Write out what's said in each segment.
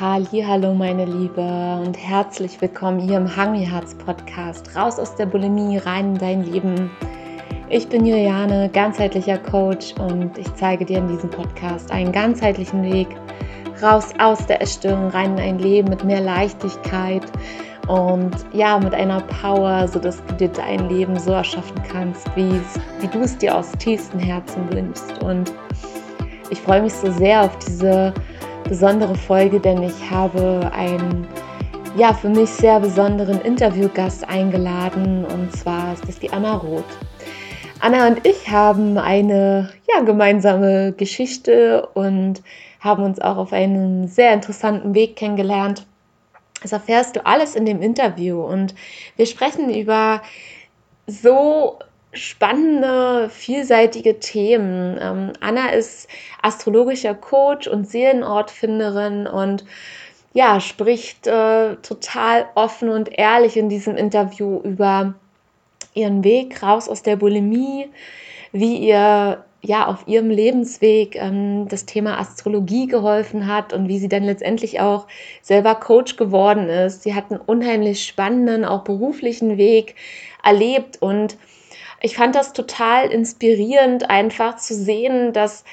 Hallo meine Liebe und herzlich willkommen hier im Hungry Hearts Podcast. Raus aus der Bulimie, rein in dein Leben. Ich bin Juliane, ganzheitlicher Coach und ich zeige dir in diesem Podcast einen ganzheitlichen Weg raus aus der Essstörung, rein in ein Leben mit mehr Leichtigkeit und ja, mit einer Power, sodass du dir dein Leben so erschaffen kannst, wie, wie du es dir aus tiefstem Herzen wünschst. Und ich freue mich so sehr auf diese besondere Folge, denn ich habe einen ja, für mich sehr besonderen Interviewgast eingeladen und zwar ist das die Anna Roth. Anna und ich haben eine ja, gemeinsame Geschichte und haben uns auch auf einem sehr interessanten Weg kennengelernt. Das erfährst du alles in dem Interview und wir sprechen über so spannende, vielseitige Themen. Ähm, Anna ist astrologischer Coach und Seelenortfinderin und ja, spricht äh, total offen und ehrlich in diesem Interview über ihren Weg raus aus der Bulimie, wie ihr ja auf ihrem Lebensweg ähm, das Thema Astrologie geholfen hat und wie sie dann letztendlich auch selber Coach geworden ist. Sie hat einen unheimlich spannenden, auch beruflichen Weg erlebt und ich fand das total inspirierend, einfach zu sehen, dass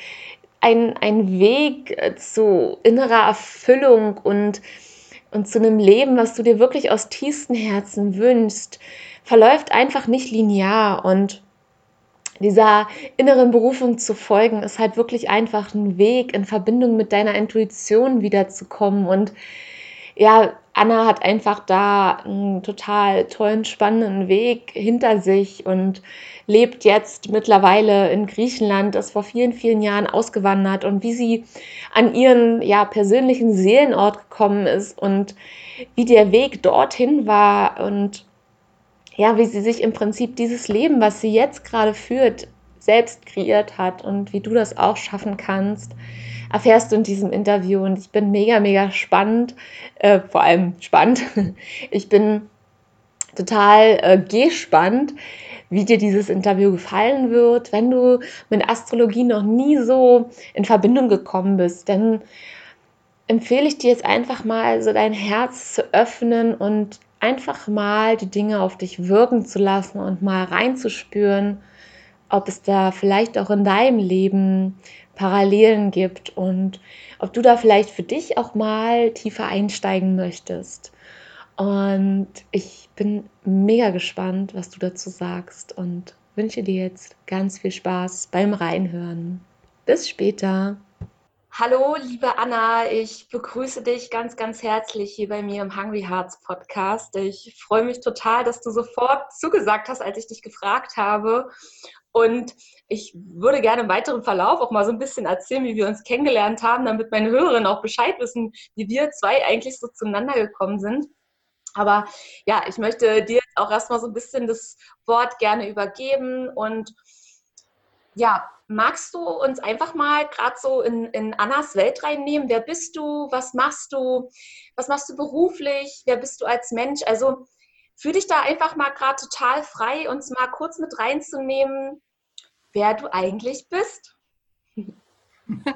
ein, ein Weg äh, zu innerer Erfüllung und, und zu einem Leben, was du dir wirklich aus tiefstem Herzen wünschst, verläuft einfach nicht linear. Und dieser inneren Berufung zu folgen, ist halt wirklich einfach ein Weg, in Verbindung mit deiner Intuition wiederzukommen. Und ja, Anna hat einfach da einen total tollen, spannenden Weg hinter sich und lebt jetzt mittlerweile in Griechenland, ist vor vielen, vielen Jahren ausgewandert und wie sie an ihren ja, persönlichen Seelenort gekommen ist und wie der Weg dorthin war und ja, wie sie sich im Prinzip dieses Leben, was sie jetzt gerade führt, selbst kreiert hat und wie du das auch schaffen kannst erfährst du in diesem Interview. Und ich bin mega, mega spannend, äh, vor allem spannend. Ich bin total äh, gespannt, wie dir dieses Interview gefallen wird, wenn du mit Astrologie noch nie so in Verbindung gekommen bist. Dann empfehle ich dir jetzt einfach mal so dein Herz zu öffnen und einfach mal die Dinge auf dich wirken zu lassen und mal reinzuspüren, ob es da vielleicht auch in deinem Leben Parallelen gibt und ob du da vielleicht für dich auch mal tiefer einsteigen möchtest. Und ich bin mega gespannt, was du dazu sagst und wünsche dir jetzt ganz viel Spaß beim Reinhören. Bis später. Hallo, liebe Anna, ich begrüße dich ganz, ganz herzlich hier bei mir im Hungry Hearts Podcast. Ich freue mich total, dass du sofort zugesagt hast, als ich dich gefragt habe. Und ich würde gerne im weiteren Verlauf auch mal so ein bisschen erzählen, wie wir uns kennengelernt haben, damit meine Hörerinnen auch Bescheid wissen, wie wir zwei eigentlich so zueinander gekommen sind. Aber ja, ich möchte dir auch erstmal so ein bisschen das Wort gerne übergeben. Und ja, magst du uns einfach mal gerade so in, in Annas Welt reinnehmen? Wer bist du? Was machst du? Was machst du beruflich? Wer bist du als Mensch? Also fühl dich da einfach mal gerade total frei, uns mal kurz mit reinzunehmen, wer du eigentlich bist.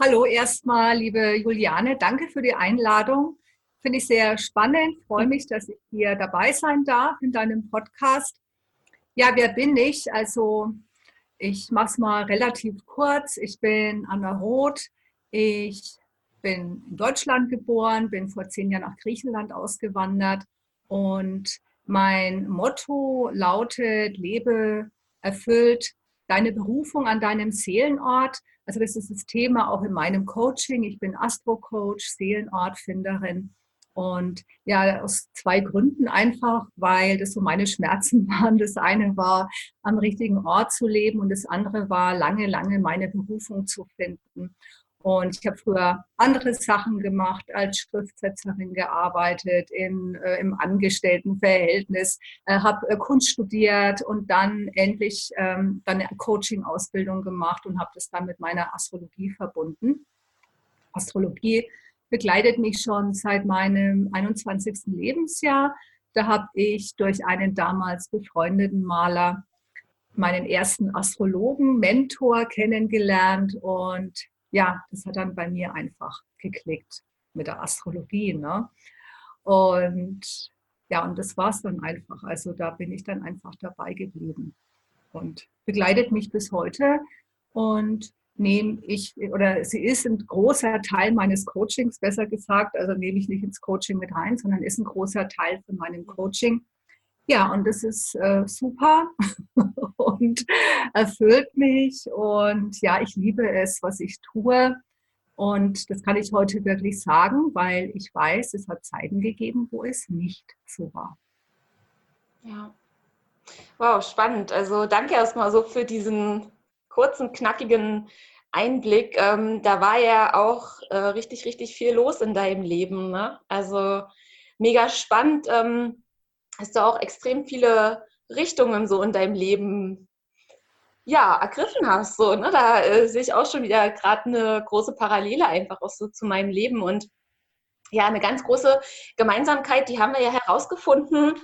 Hallo erstmal, liebe Juliane, danke für die Einladung. Finde ich sehr spannend. Freue mich, dass ich hier dabei sein darf in deinem Podcast. Ja, wer bin ich? Also, ich mache es mal relativ kurz. Ich bin Anna Roth. Ich bin in Deutschland geboren, bin vor zehn Jahren nach Griechenland ausgewandert und mein Motto lautet, lebe erfüllt deine Berufung an deinem Seelenort. Also das ist das Thema auch in meinem Coaching. Ich bin Astro-Coach, Seelenortfinderin. Und ja, aus zwei Gründen einfach, weil das so meine Schmerzen waren. Das eine war, am richtigen Ort zu leben und das andere war, lange, lange meine Berufung zu finden. Und ich habe früher andere Sachen gemacht, als Schriftsetzerin gearbeitet, in, äh, im Angestelltenverhältnis, äh, habe äh, Kunst studiert und dann endlich ähm, dann eine Coaching-Ausbildung gemacht und habe das dann mit meiner Astrologie verbunden. Astrologie begleitet mich schon seit meinem 21. Lebensjahr. Da habe ich durch einen damals befreundeten Maler meinen ersten Astrologen, Mentor kennengelernt und ja, das hat dann bei mir einfach geklickt. mit der Astrologie. Ne? Und ja, und das war es dann einfach. Also da bin ich dann einfach dabei geblieben und begleitet mich bis heute. Und nehme ich, oder sie ist ein großer Teil meines Coachings, besser gesagt, also nehme ich nicht ins Coaching mit rein, sondern ist ein großer Teil von meinem Coaching. Ja, und das ist äh, super und erfüllt mich. Und ja, ich liebe es, was ich tue. Und das kann ich heute wirklich sagen, weil ich weiß, es hat Zeiten gegeben, wo es nicht so war. Ja. Wow, spannend. Also danke erstmal so für diesen kurzen, knackigen Einblick. Ähm, da war ja auch äh, richtig, richtig viel los in deinem Leben. Ne? Also mega spannend. Ähm, hast du auch extrem viele Richtungen so in deinem Leben ja, ergriffen hast. So, ne? Da äh, sehe ich auch schon wieder gerade eine große Parallele einfach auch so zu meinem Leben. Und ja, eine ganz große Gemeinsamkeit, die haben wir ja herausgefunden,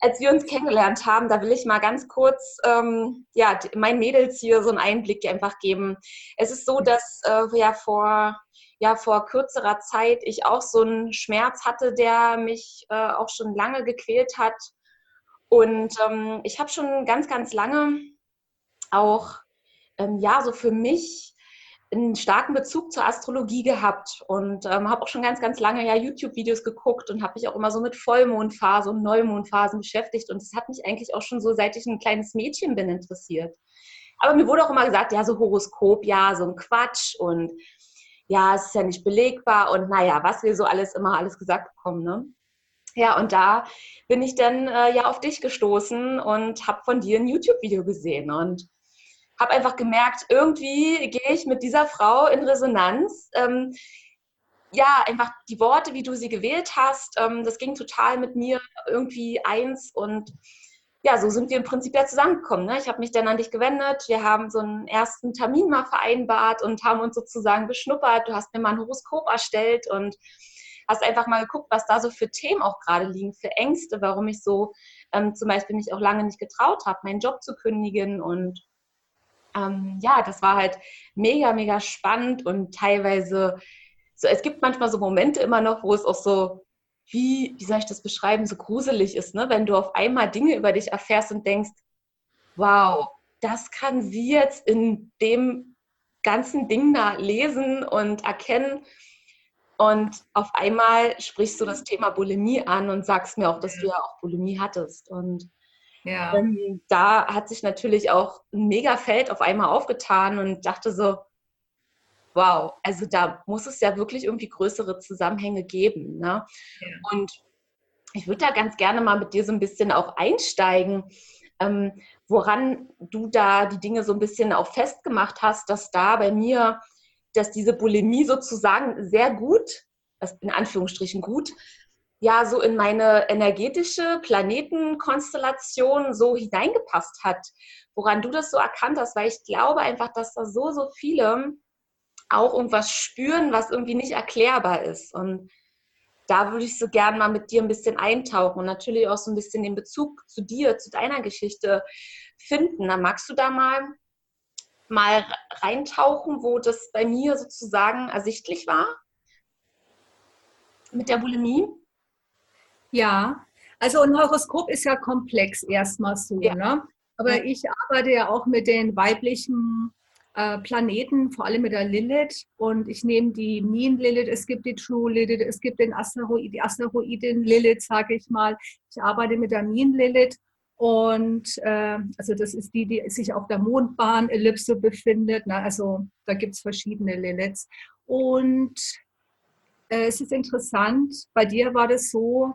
als wir uns kennengelernt haben, da will ich mal ganz kurz ähm, ja, meinen Mädels hier so einen Einblick einfach geben. Es ist so, dass äh, ja vor ja vor kürzerer Zeit ich auch so einen Schmerz hatte, der mich äh, auch schon lange gequält hat. Und ähm, ich habe schon ganz, ganz lange auch ähm, ja so für mich einen starken Bezug zur Astrologie gehabt und ähm, habe auch schon ganz, ganz lange ja YouTube-Videos geguckt und habe mich auch immer so mit Vollmondphase und Neumondphasen beschäftigt und das hat mich eigentlich auch schon so, seit ich ein kleines Mädchen bin, interessiert. Aber mir wurde auch immer gesagt, ja, so Horoskop, ja, so ein Quatsch und ja, es ist ja nicht belegbar und naja, was wir so alles immer alles gesagt bekommen, ne? Ja, und da bin ich dann äh, ja auf dich gestoßen und habe von dir ein YouTube-Video gesehen und habe einfach gemerkt, irgendwie gehe ich mit dieser Frau in Resonanz. Ähm, ja, einfach die Worte, wie du sie gewählt hast, ähm, das ging total mit mir irgendwie eins und ja, so sind wir im Prinzip ja zusammengekommen. Ne? Ich habe mich dann an dich gewendet, wir haben so einen ersten Termin mal vereinbart und haben uns sozusagen beschnuppert. Du hast mir mal ein Horoskop erstellt und hast einfach mal geguckt, was da so für Themen auch gerade liegen, für Ängste, warum ich so ähm, zum Beispiel mich auch lange nicht getraut habe, meinen Job zu kündigen und ähm, ja, das war halt mega, mega spannend und teilweise, so, es gibt manchmal so Momente immer noch, wo es auch so, wie, wie soll ich das beschreiben, so gruselig ist, ne? wenn du auf einmal Dinge über dich erfährst und denkst, wow, das kann sie jetzt in dem ganzen Ding da lesen und erkennen. Und auf einmal sprichst du das Thema Bulimie an und sagst mir auch, dass du ja auch Bulimie hattest. Und ja. Ähm, da hat sich natürlich auch ein Megafeld auf einmal aufgetan und dachte so, wow, also da muss es ja wirklich irgendwie größere Zusammenhänge geben. Ne? Ja. Und ich würde da ganz gerne mal mit dir so ein bisschen auch einsteigen, ähm, woran du da die Dinge so ein bisschen auch festgemacht hast, dass da bei mir, dass diese Bulimie sozusagen sehr gut, in Anführungsstrichen gut, ja so in meine energetische Planetenkonstellation so hineingepasst hat, woran du das so erkannt hast, weil ich glaube einfach, dass da so, so viele auch irgendwas spüren, was irgendwie nicht erklärbar ist. Und da würde ich so gern mal mit dir ein bisschen eintauchen und natürlich auch so ein bisschen den Bezug zu dir, zu deiner Geschichte finden. Dann magst du da mal mal reintauchen, wo das bei mir sozusagen ersichtlich war mit der Bulimie? Ja, also ein Horoskop ist ja komplex erstmal so. Ja. Ne? Aber ich arbeite ja auch mit den weiblichen äh, Planeten, vor allem mit der Lilith. Und ich nehme die Mean Lilith, es gibt die True Lilith, es gibt den Asteroid, die Asteroidin Lilith, sage ich mal. Ich arbeite mit der Mean Lilith. Und äh, also das ist die, die sich auf der Mondbahn Ellipse befindet. Ne? Also da gibt es verschiedene Liliths. Und äh, es ist interessant, bei dir war das so,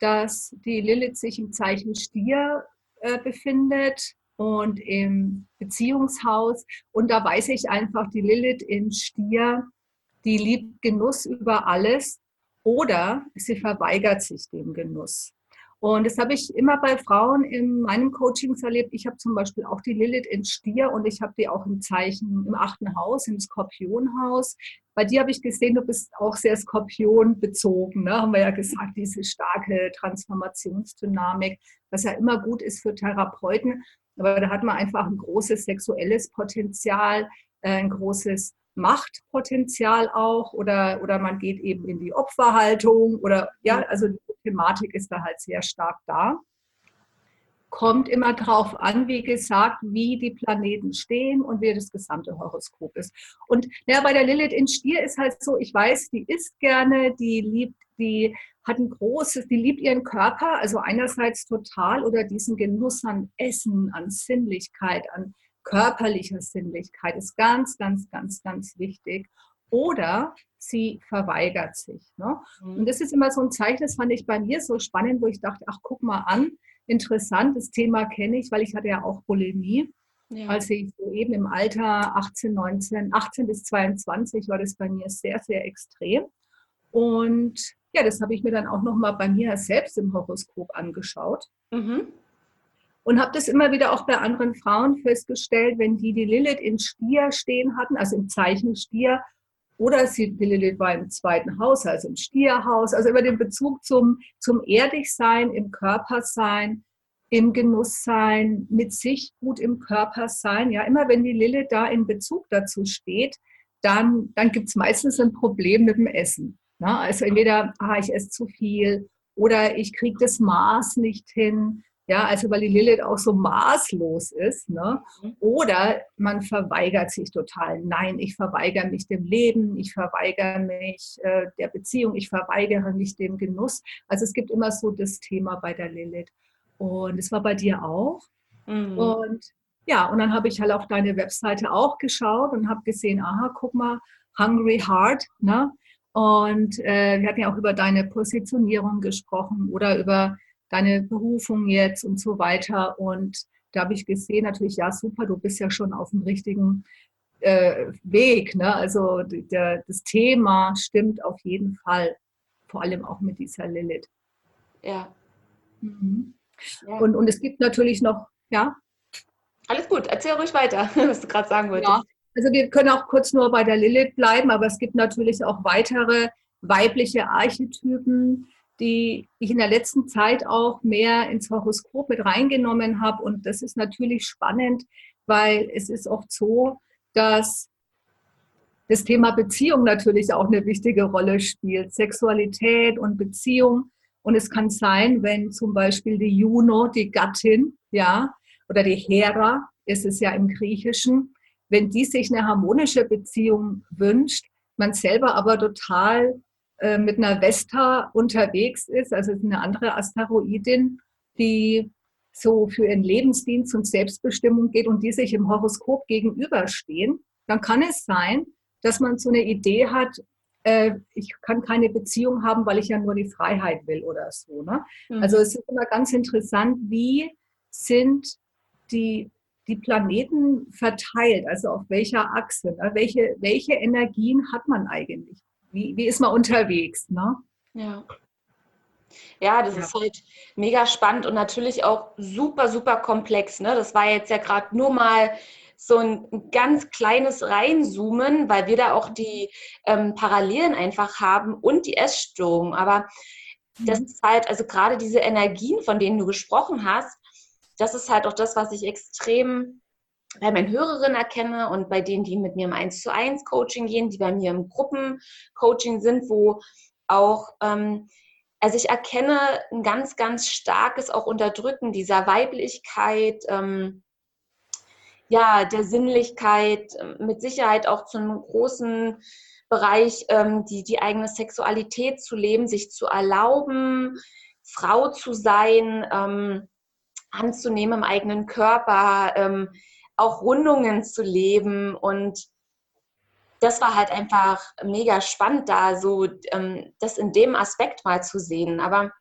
dass die Lilith sich im Zeichen Stier äh, befindet und im Beziehungshaus. Und da weiß ich einfach, die Lilith in Stier, die liebt Genuss über alles oder sie verweigert sich dem Genuss. Und das habe ich immer bei Frauen in meinem Coachings erlebt. Ich habe zum Beispiel auch die Lilith in Stier und ich habe die auch im Zeichen im achten Haus, im Skorpionhaus. Bei dir habe ich gesehen, du bist auch sehr skorpionbezogen, ne? haben wir ja gesagt, diese starke Transformationsdynamik, was ja immer gut ist für Therapeuten. Aber da hat man einfach ein großes sexuelles Potenzial, äh, ein großes Machtpotenzial auch oder, oder man geht eben in die Opferhaltung oder ja, also die Thematik ist da halt sehr stark da. Kommt immer darauf an, wie gesagt, wie die Planeten stehen und wie das gesamte Horoskop ist. Und ja, bei der Lilith in Stier ist halt so, ich weiß, die isst gerne, die liebt, die hat ein großes, die liebt ihren Körper, also einerseits total oder diesen Genuss an Essen, an Sinnlichkeit, an körperlicher Sinnlichkeit ist ganz, ganz, ganz, ganz wichtig. Oder sie verweigert sich. Ne? Mhm. Und das ist immer so ein Zeichen, das fand ich bei mir so spannend, wo ich dachte, ach, guck mal an, interessant, das Thema kenne ich, weil ich hatte ja auch Bulimie. Ja. Als ich so eben im Alter 18, 19, 18 bis 22 war das bei mir sehr, sehr extrem. Und ja, das habe ich mir dann auch nochmal bei mir selbst im Horoskop angeschaut. Mhm. Und habe das immer wieder auch bei anderen Frauen festgestellt, wenn die die Lilith in Stier stehen hatten, also im Zeichen Stier, oder sie, die Lilith war im zweiten Haus, also im Stierhaus, also über den Bezug zum, zum Erdigsein, im Körpersein, im Genusssein, mit sich gut im Körper sein. Ja, immer wenn die Lilith da in Bezug dazu steht, dann, dann gibt es meistens ein Problem mit dem Essen. Na, also entweder, ah, ich esse zu viel oder ich kriege das Maß nicht hin. Ja, also weil die Lilith auch so maßlos ist. Ne? Mhm. Oder man verweigert sich total. Nein, ich verweigere mich dem Leben, ich verweigere mich äh, der Beziehung, ich verweigere mich dem Genuss. Also es gibt immer so das Thema bei der Lilith. Und es war bei dir auch. Mhm. Und ja, und dann habe ich halt auf deine Webseite auch geschaut und habe gesehen, aha, guck mal, Hungry Heart, ne? Und äh, wir hatten ja auch über deine Positionierung gesprochen oder über deine Berufung jetzt und so weiter. Und da habe ich gesehen, natürlich, ja, super, du bist ja schon auf dem richtigen äh, Weg. Ne? Also der, das Thema stimmt auf jeden Fall, vor allem auch mit dieser Lilith. Ja. Mhm. ja. Und, und es gibt natürlich noch, ja? Alles gut, erzähl ruhig weiter, was du gerade sagen wolltest. Ja. Also wir können auch kurz nur bei der Lilith bleiben, aber es gibt natürlich auch weitere weibliche Archetypen, die ich in der letzten Zeit auch mehr ins Horoskop mit reingenommen habe. Und das ist natürlich spannend, weil es ist oft so, dass das Thema Beziehung natürlich auch eine wichtige Rolle spielt. Sexualität und Beziehung. Und es kann sein, wenn zum Beispiel die Juno, die Gattin, ja, oder die Hera, ist es ja im Griechischen, wenn die sich eine harmonische Beziehung wünscht, man selber aber total äh, mit einer Vesta unterwegs ist, also eine andere Asteroidin, die so für ihren Lebensdienst und Selbstbestimmung geht und die sich im Horoskop gegenüberstehen, dann kann es sein, dass man so eine Idee hat, äh, ich kann keine Beziehung haben, weil ich ja nur die Freiheit will oder so. Ne? Mhm. Also es ist immer ganz interessant, wie sind die, die Planeten verteilt, also auf welcher Achse, ne? welche, welche Energien hat man eigentlich? Wie, wie ist man unterwegs? Ne? Ja. Ja, das ja. ist halt mega spannend und natürlich auch super, super komplex. Ne? Das war jetzt ja gerade nur mal so ein ganz kleines Reinzoomen, weil wir da auch die ähm, Parallelen einfach haben und die Essstörung. Aber mhm. das ist halt, also gerade diese Energien, von denen du gesprochen hast, das ist halt auch das, was ich extrem bei meinen Hörerinnen erkenne und bei denen, die mit mir im 1 zu 1 Coaching gehen, die bei mir im Gruppencoaching sind, wo auch, ähm, also ich erkenne ein ganz, ganz starkes auch Unterdrücken dieser Weiblichkeit, ähm, ja, der Sinnlichkeit, ähm, mit Sicherheit auch zu einem großen Bereich, ähm, die, die eigene Sexualität zu leben, sich zu erlauben, Frau zu sein, ähm, anzunehmen im eigenen Körper, ähm, auch Rundungen zu leben und das war halt einfach mega spannend, da so ähm, das in dem Aspekt mal zu sehen. Aber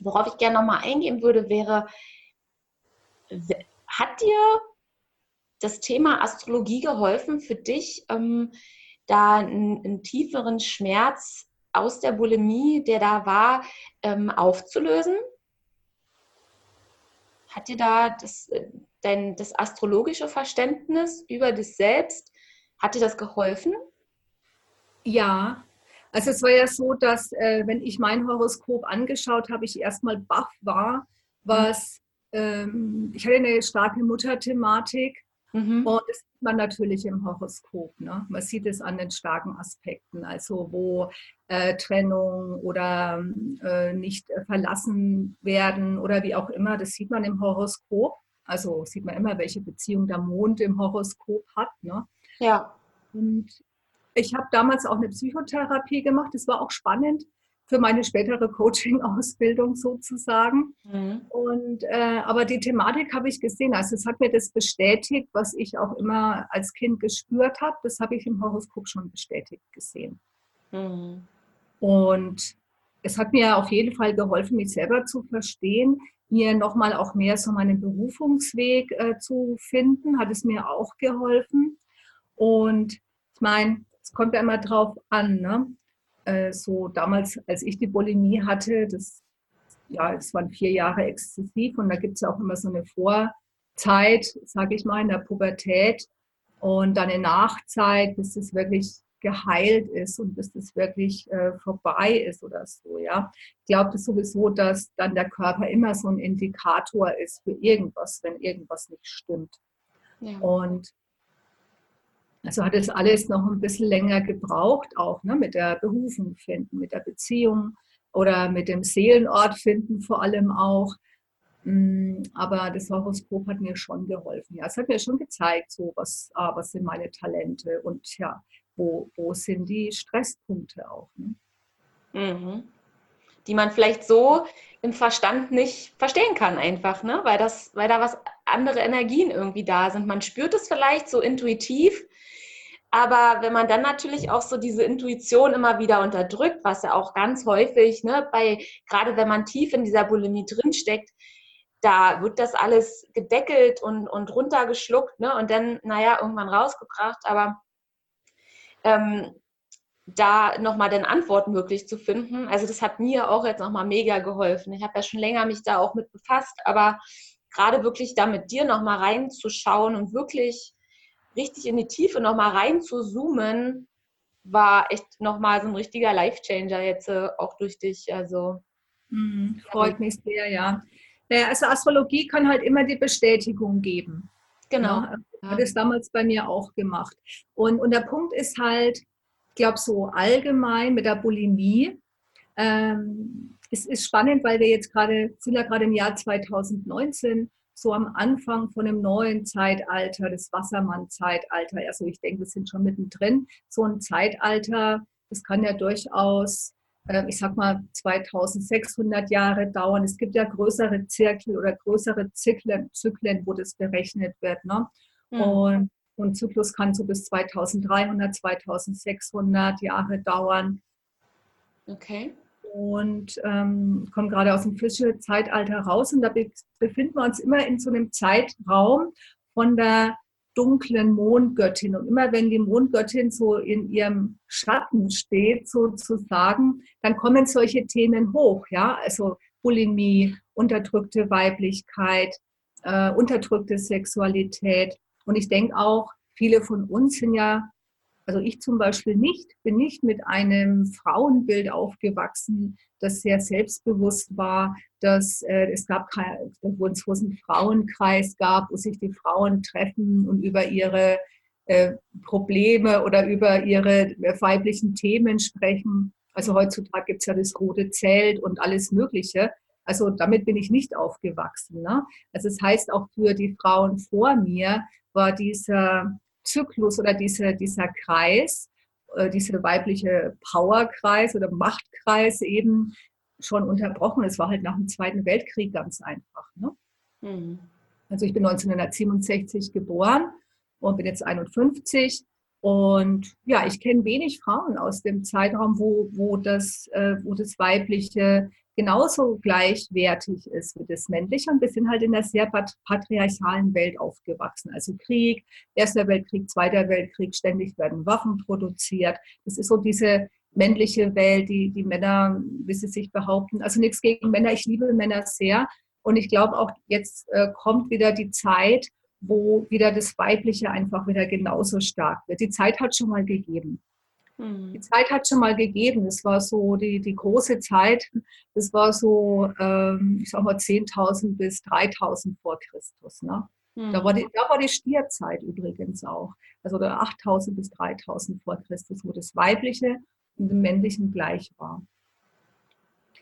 worauf ich gerne nochmal eingehen würde, wäre, hat dir das Thema Astrologie geholfen für dich, ähm, da einen, einen, tieferen Schmerz aus der Bulimie, der da war, ähm, aufzulösen? Hat dir da das, dein, das astrologische Verständnis über das Selbst, hat dir das geholfen? Ja, also es war ja so, dass äh, wenn ich mein Horoskop angeschaut habe, ich erstmal baff war, was, ähm, ich hatte eine starke Mutterthematik Mhm. Und das sieht man natürlich im Horoskop. Ne? Man sieht es an den starken Aspekten, also wo äh, Trennung oder äh, nicht verlassen werden oder wie auch immer, das sieht man im Horoskop. Also sieht man immer, welche Beziehung der Mond im Horoskop hat. Ne? Ja. Und ich habe damals auch eine Psychotherapie gemacht. Das war auch spannend für meine spätere Coaching-Ausbildung sozusagen. Mhm. Und, äh, aber die Thematik habe ich gesehen. Also es hat mir das bestätigt, was ich auch immer als Kind gespürt habe. Das habe ich im Horoskop schon bestätigt gesehen. Mhm. Und es hat mir auf jeden Fall geholfen, mich selber zu verstehen, mir nochmal auch mehr so meinen Berufungsweg äh, zu finden, hat es mir auch geholfen. Und ich meine, es kommt ja immer drauf an, ne? Äh, so damals, als ich die Bulimie hatte, das, ja, es waren vier Jahre exzessiv und da gibt es ja auch immer so eine Vorzeit, sage ich mal, in der Pubertät und dann eine Nachzeit, bis es wirklich geheilt ist und bis das wirklich äh, vorbei ist oder so, ja. Ich glaube das sowieso, dass dann der Körper immer so ein Indikator ist für irgendwas, wenn irgendwas nicht stimmt. Ja. Und also hat es alles noch ein bisschen länger gebraucht, auch ne, mit der Berufung finden, mit der Beziehung oder mit dem Seelenort finden vor allem auch. Mm, aber das Horoskop hat mir schon geholfen. Ja, es hat mir schon gezeigt, so was, ah, was sind meine Talente und ja, wo, wo sind die Stresspunkte auch. Ne? Mhm. Die man vielleicht so im Verstand nicht verstehen kann, einfach, ne? weil, das, weil da was andere Energien irgendwie da sind. Man spürt es vielleicht so intuitiv, aber wenn man dann natürlich auch so diese Intuition immer wieder unterdrückt, was ja auch ganz häufig, ne, bei, gerade wenn man tief in dieser Bulimie drinsteckt, da wird das alles gedeckelt und, und runtergeschluckt ne, und dann, naja, irgendwann rausgebracht. Aber ähm, da nochmal den Antworten wirklich zu finden, also das hat mir auch jetzt nochmal mega geholfen. Ich habe ja schon länger mich da auch mit befasst, aber gerade wirklich da mit dir nochmal reinzuschauen und wirklich richtig in die Tiefe nochmal rein zu zoomen, war echt nochmal so ein richtiger Life-Changer jetzt äh, auch durch dich. Also mhm, freut mich sehr, ja. Naja, also Astrologie kann halt immer die Bestätigung geben. Genau. Ja, ja. Hat es damals bei mir auch gemacht. Und, und der Punkt ist halt, ich glaube, so allgemein mit der Bulimie, ähm, es ist spannend, weil wir jetzt gerade, sind ja gerade im Jahr 2019 so am Anfang von einem neuen Zeitalter, das Wassermann-Zeitalter. Also ich denke, wir sind schon mittendrin. So ein Zeitalter, das kann ja durchaus, ich sag mal, 2600 Jahre dauern. Es gibt ja größere Zirkel oder größere Zyklen, Zyklen wo das berechnet wird. Ne? Mhm. Und ein Zyklus kann so bis 2300, 2600 Jahre dauern. Okay und ähm, kommen gerade aus dem Fische-Zeitalter raus. Und da befinden wir uns immer in so einem Zeitraum von der dunklen Mondgöttin. Und immer wenn die Mondgöttin so in ihrem Schatten steht, sozusagen, dann kommen solche Themen hoch. Ja, also Bulimie, unterdrückte Weiblichkeit, äh, unterdrückte Sexualität. Und ich denke auch, viele von uns sind ja also ich zum Beispiel nicht, bin nicht mit einem Frauenbild aufgewachsen, das sehr selbstbewusst war, dass äh, es gab kein, wo es einen Frauenkreis gab, wo sich die Frauen treffen und über ihre äh, Probleme oder über ihre äh, weiblichen Themen sprechen. Also heutzutage gibt es ja das rote Zelt und alles Mögliche. Also damit bin ich nicht aufgewachsen. Ne? Also es das heißt auch für die Frauen vor mir war dieser Zyklus oder diese, dieser Kreis, äh, dieser weibliche Powerkreis oder Machtkreis eben schon unterbrochen. Es war halt nach dem Zweiten Weltkrieg ganz einfach. Ne? Mhm. Also ich bin 1967 geboren und bin jetzt 51. Und ja, ich kenne wenig Frauen aus dem Zeitraum, wo, wo, das, äh, wo das weibliche genauso gleichwertig ist wie das Männliche. Und wir sind halt in einer sehr patriarchalen Welt aufgewachsen. Also Krieg, Erster Weltkrieg, Zweiter Weltkrieg, ständig werden Waffen produziert. Das ist so diese männliche Welt, die, die Männer, wie sie sich behaupten. Also nichts gegen Männer, ich liebe Männer sehr. Und ich glaube auch, jetzt äh, kommt wieder die Zeit, wo wieder das Weibliche einfach wieder genauso stark wird. Die Zeit hat schon mal gegeben. Mhm. Die Zeit hat schon mal gegeben. Es war so die, die große Zeit. Das war so, ähm, ich sag mal, 10.000 bis 3.000 vor Christus. Ne? Mhm. Da, war die, da war die Stierzeit übrigens auch. Also 8000 bis 3000 vor Christus, wo das Weibliche und dem Männlichen gleich war.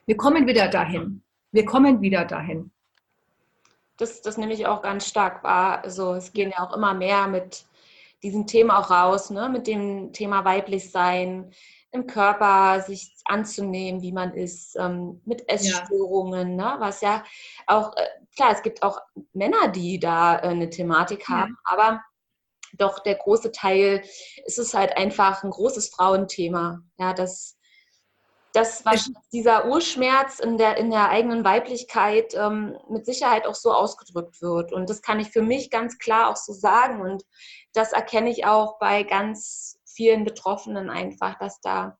Wir kommen wieder dahin. Wir kommen wieder dahin. Das, das nehme ich auch ganz stark wahr. Also es gehen ja auch immer mehr mit diesem Thema auch raus, ne? mit dem Thema weiblich sein, im Körper sich anzunehmen, wie man ist, ähm, mit Essstörungen, ja. ne? was ja auch, äh, klar, es gibt auch Männer, die da äh, eine Thematik haben, ja. aber doch der große Teil ist es halt einfach ein großes Frauenthema. Ja, das, das was dieser Urschmerz in der, in der eigenen Weiblichkeit ähm, mit Sicherheit auch so ausgedrückt wird. Und das kann ich für mich ganz klar auch so sagen. Und das erkenne ich auch bei ganz vielen Betroffenen einfach, dass da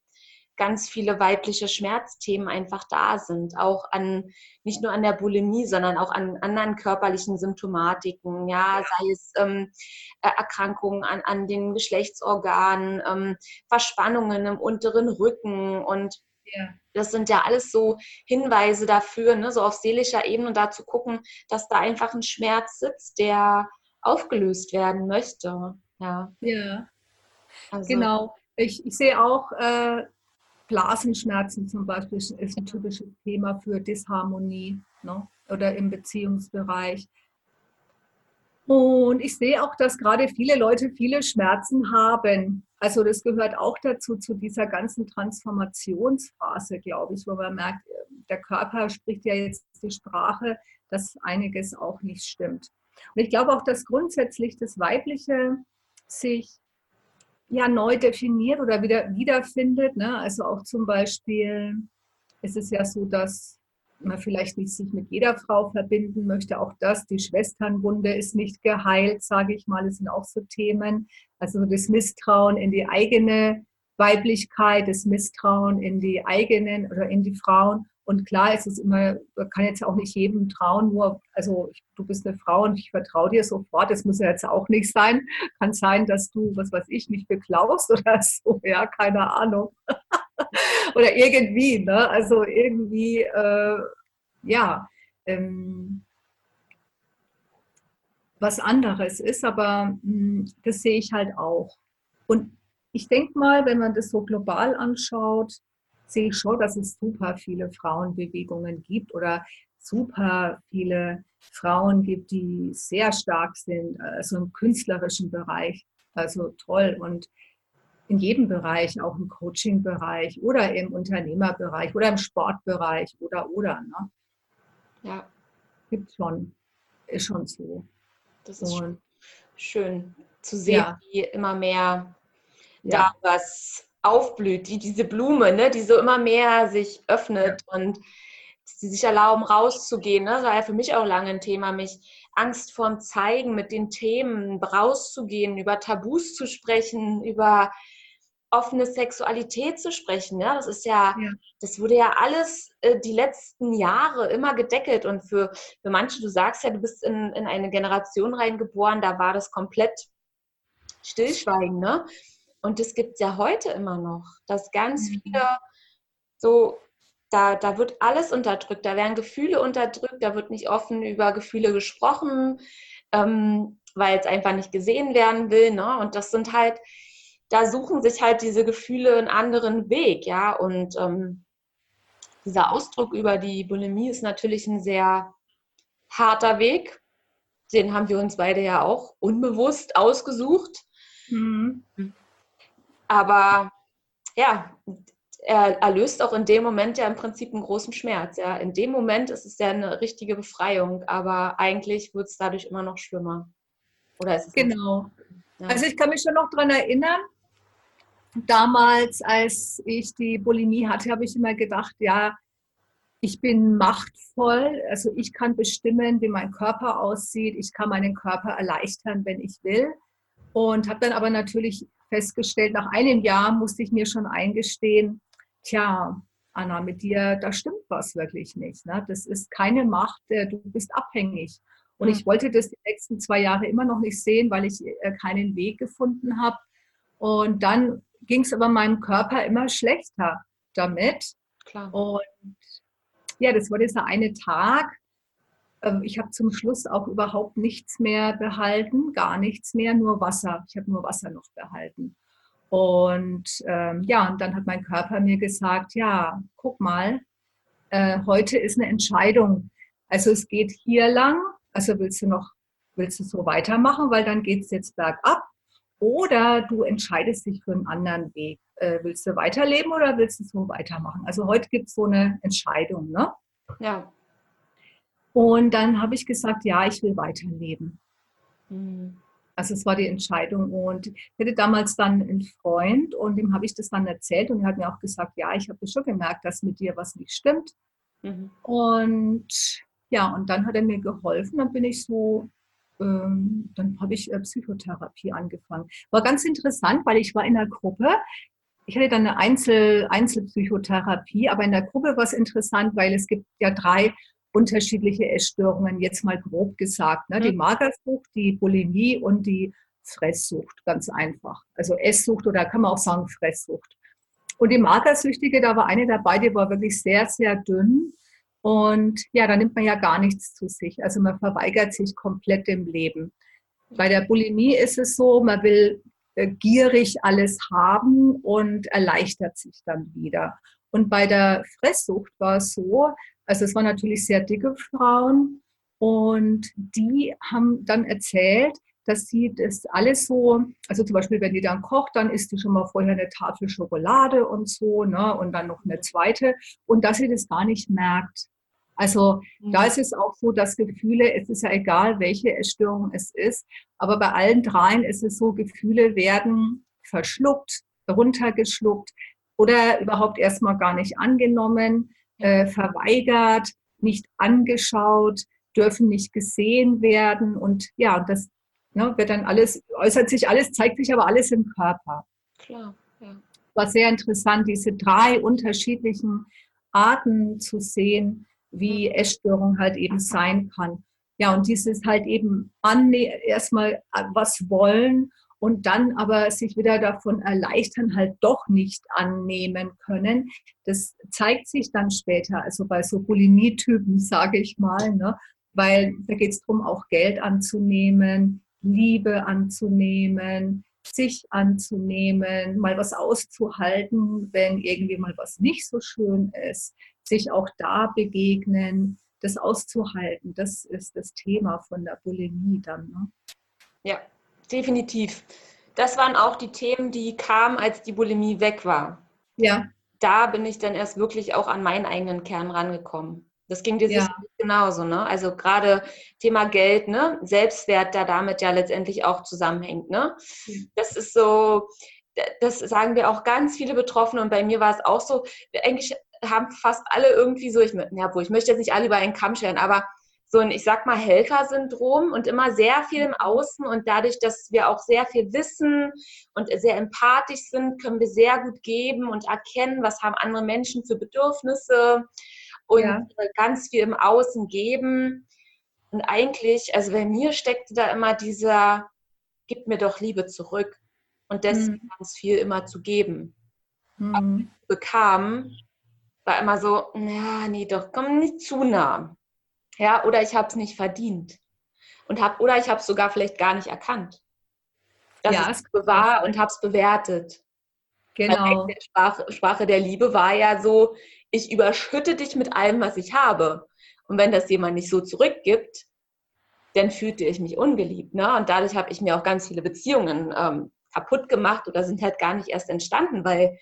ganz viele weibliche Schmerzthemen einfach da sind, auch an nicht nur an der Bulimie, sondern auch an anderen körperlichen Symptomatiken, ja, ja. sei es ähm, äh, Erkrankungen an, an den Geschlechtsorganen, ähm, Verspannungen im unteren Rücken und ja. das sind ja alles so Hinweise dafür, ne, so auf seelischer Ebene da zu gucken, dass da einfach ein Schmerz sitzt, der aufgelöst werden möchte. Ja. Ja. Also. Genau. Ich, ich sehe auch äh, Blasenschmerzen zum Beispiel ist ein typisches Thema für Disharmonie ne? oder im Beziehungsbereich. Und ich sehe auch, dass gerade viele Leute viele Schmerzen haben. Also das gehört auch dazu, zu dieser ganzen Transformationsphase, glaube ich, wo man merkt, der Körper spricht ja jetzt die Sprache, dass einiges auch nicht stimmt. Und ich glaube auch, dass grundsätzlich das Weibliche sich ja neu definiert oder wieder wiederfindet. Ne? Also auch zum Beispiel ist es ja so, dass man vielleicht nicht sich mit jeder Frau verbinden möchte. Auch das, die Schwesternwunde ist nicht geheilt, sage ich mal. Das sind auch so Themen. Also das Misstrauen in die eigene Weiblichkeit, das Misstrauen in die eigenen oder in die Frauen. Und klar ist es immer, man kann jetzt auch nicht jedem trauen, nur, also du bist eine Frau und ich vertraue dir sofort, das muss ja jetzt auch nicht sein. Kann sein, dass du, was weiß ich, mich beklaust oder so, ja, keine Ahnung. oder irgendwie, ne? Also irgendwie, äh, ja, ähm, was anderes ist, aber mh, hm, das sehe ich halt auch. Und ich denke mal, wenn man das so global anschaut, sehe ich schon, dass es super viele Frauenbewegungen gibt oder super viele Frauen gibt, die sehr stark sind, also im künstlerischen Bereich. Also toll. Und in jedem Bereich, auch im Coaching-Bereich oder im Unternehmerbereich oder im Sportbereich oder oder. Ne? Ja. Gibt schon. Ist schon so. Das ist Und, schön zu sehen, ja. wie immer mehr ja. da was aufblüht, die, diese Blume, ne, die so immer mehr sich öffnet ja. und die sich erlauben, rauszugehen. Ne? Das war ja für mich auch lange ein Thema, mich Angst vorm Zeigen, mit den Themen rauszugehen, über Tabus zu sprechen, über offene Sexualität zu sprechen. Ja? Das ist ja, ja. das wurde ja alles äh, die letzten Jahre immer gedeckelt. Und für, für manche, du sagst ja, du bist in, in eine Generation reingeboren, da war das komplett Stillschweigen. Ne? Und das gibt es ja heute immer noch, dass ganz mhm. viele so, da, da wird alles unterdrückt, da werden Gefühle unterdrückt, da wird nicht offen über Gefühle gesprochen, ähm, weil es einfach nicht gesehen werden will. Ne? Und das sind halt, da suchen sich halt diese Gefühle einen anderen Weg, ja. Und ähm, dieser Ausdruck über die Bulimie ist natürlich ein sehr harter Weg. Den haben wir uns beide ja auch unbewusst ausgesucht. Mhm. Aber ja, er, er, löst auch in dem Moment ja im Prinzip einen großen Schmerz. Ja. In dem Moment ist es ja eine richtige Befreiung, aber eigentlich wird es dadurch immer noch schlimmer. Oder ist es genau. Ja. Also ich kann mich schon noch daran erinnern, damals, als ich die Bulimie hatte, habe ich immer gedacht, ja, ich bin machtvoll, also ich kann bestimmen, wie mein Körper aussieht, ich kann meinen Körper erleichtern, wenn ich will. Und habe dann aber natürlich festgestellt, nach einem Jahr musste ich mir schon eingestehen, tja, Anna, mit dir, da stimmt was wirklich nicht. Ne? Das ist keine Macht, äh, du bist abhängig. Und ich hm. wollte das die nächsten zwei Jahre immer noch nicht sehen, weil ich äh, keinen Weg gefunden habe. Und dann ging es aber meinem Körper immer schlechter damit. Klar. Und ja, das war dieser eine Tag, ähm, ich habe zum Schluss auch überhaupt nichts mehr behalten, gar nichts mehr, nur Wasser. Ich habe nur Wasser noch behalten. Und ähm, ja, und dann hat mein Körper mir gesagt, ja, guck mal, äh, heute ist eine Entscheidung. Also es geht hier lang, also willst du noch, willst du so weitermachen, weil dann geht es jetzt bergab. Oder du entscheidest dich für einen anderen Weg. Äh, willst du weiterleben oder willst du so weitermachen? Also heute gibt es so eine Entscheidung, ne? Ja. Und dann habe ich gesagt, ja, ich will weiterleben. Mhm. Also es war die Entscheidung. Und ich hatte damals dann einen Freund und dem habe ich das dann erzählt und er hat mir auch gesagt, ja, ich habe schon gemerkt, dass mit dir was nicht stimmt. Mhm. Und ja, und dann hat er mir geholfen. Dann bin ich so, ähm, dann habe ich äh, Psychotherapie angefangen. War ganz interessant, weil ich war in einer Gruppe. Ich hatte dann eine Einzel, Einzelpsychotherapie, aber in der Gruppe war es interessant, weil es gibt ja drei unterschiedliche Essstörungen, jetzt mal grob gesagt. Ne? Die mhm. Magersucht, die Bulimie und die Fresssucht, ganz einfach. Also Esssucht oder kann man auch sagen Fresssucht. Und die Magersüchtige, da war eine dabei, die war wirklich sehr, sehr dünn. Und ja, da nimmt man ja gar nichts zu sich. Also man verweigert sich komplett dem Leben. Bei der Bulimie ist es so, man will äh, gierig alles haben und erleichtert sich dann wieder. Und bei der Fresssucht war es so, also es waren natürlich sehr dicke Frauen und die haben dann erzählt, dass sie das alles so, also zum Beispiel, wenn die dann kocht, dann isst die schon mal vorher eine Tafel Schokolade und so, ne, und dann noch eine zweite und dass sie das gar nicht merkt. Also da mhm. ist es auch so, dass Gefühle, es ist ja egal, welche Essstörung es ist, aber bei allen dreien ist es so, Gefühle werden verschluckt, runtergeschluckt oder überhaupt erstmal gar nicht angenommen äh, verweigert, nicht angeschaut, dürfen nicht gesehen werden. Und ja, das ne, wird dann alles, äußert sich alles, zeigt sich aber alles im Körper. Klar, ja. War sehr interessant, diese drei unterschiedlichen Arten zu sehen, wie Essstörung halt eben sein kann. Ja, und dieses halt eben erstmal was wollen und dann aber sich wieder davon erleichtern, halt doch nicht annehmen können. Das zeigt sich dann später, also bei so Bulimie-Typen, sage ich mal, ne? weil da geht es darum, auch Geld anzunehmen, Liebe anzunehmen, sich anzunehmen, mal was auszuhalten, wenn irgendwie mal was nicht so schön ist, sich auch da begegnen, das auszuhalten, das ist das Thema von der Bulimie dann. Ne? Ja, definitiv. Das waren auch die Themen, die kamen, als die Bulimie weg war. Ja. Da bin ich dann erst wirklich auch an meinen eigenen Kern rangekommen. Das ging dir ja. sicherlich genauso, ne? Also gerade Thema Geld, ne? Selbstwert, da damit ja letztendlich auch zusammenhängt, ne? Das ist so, das sagen wir auch ganz viele Betroffene und bei mir war es auch so, eigentlich haben fast alle irgendwie so, ich, ja, wo ich möchte jetzt nicht alle über einen Kamm scheren, aber so ein, ich sag mal, Helfersyndrom und immer sehr viel im Außen und dadurch, dass wir auch sehr viel wissen und sehr empathisch sind, können wir sehr gut geben und erkennen, was haben andere Menschen für Bedürfnisse und ja. ganz viel im Außen geben. Und eigentlich, also bei mir steckte da immer dieser, gib mir doch Liebe zurück und deswegen mhm. ganz viel immer zu geben. Mhm. Aber bekam, war immer so, ja, nee, doch, komm nicht zu nah. Ja, oder ich habe es nicht verdient. Und hab, oder ich habe es sogar vielleicht gar nicht erkannt. Dass ja, es war und habe es bewertet. Genau. Die Sprache, Sprache der Liebe war ja so, ich überschütte dich mit allem, was ich habe. Und wenn das jemand nicht so zurückgibt, dann fühlte ich mich ungeliebt. Ne? Und dadurch habe ich mir auch ganz viele Beziehungen ähm, kaputt gemacht oder sind halt gar nicht erst entstanden, weil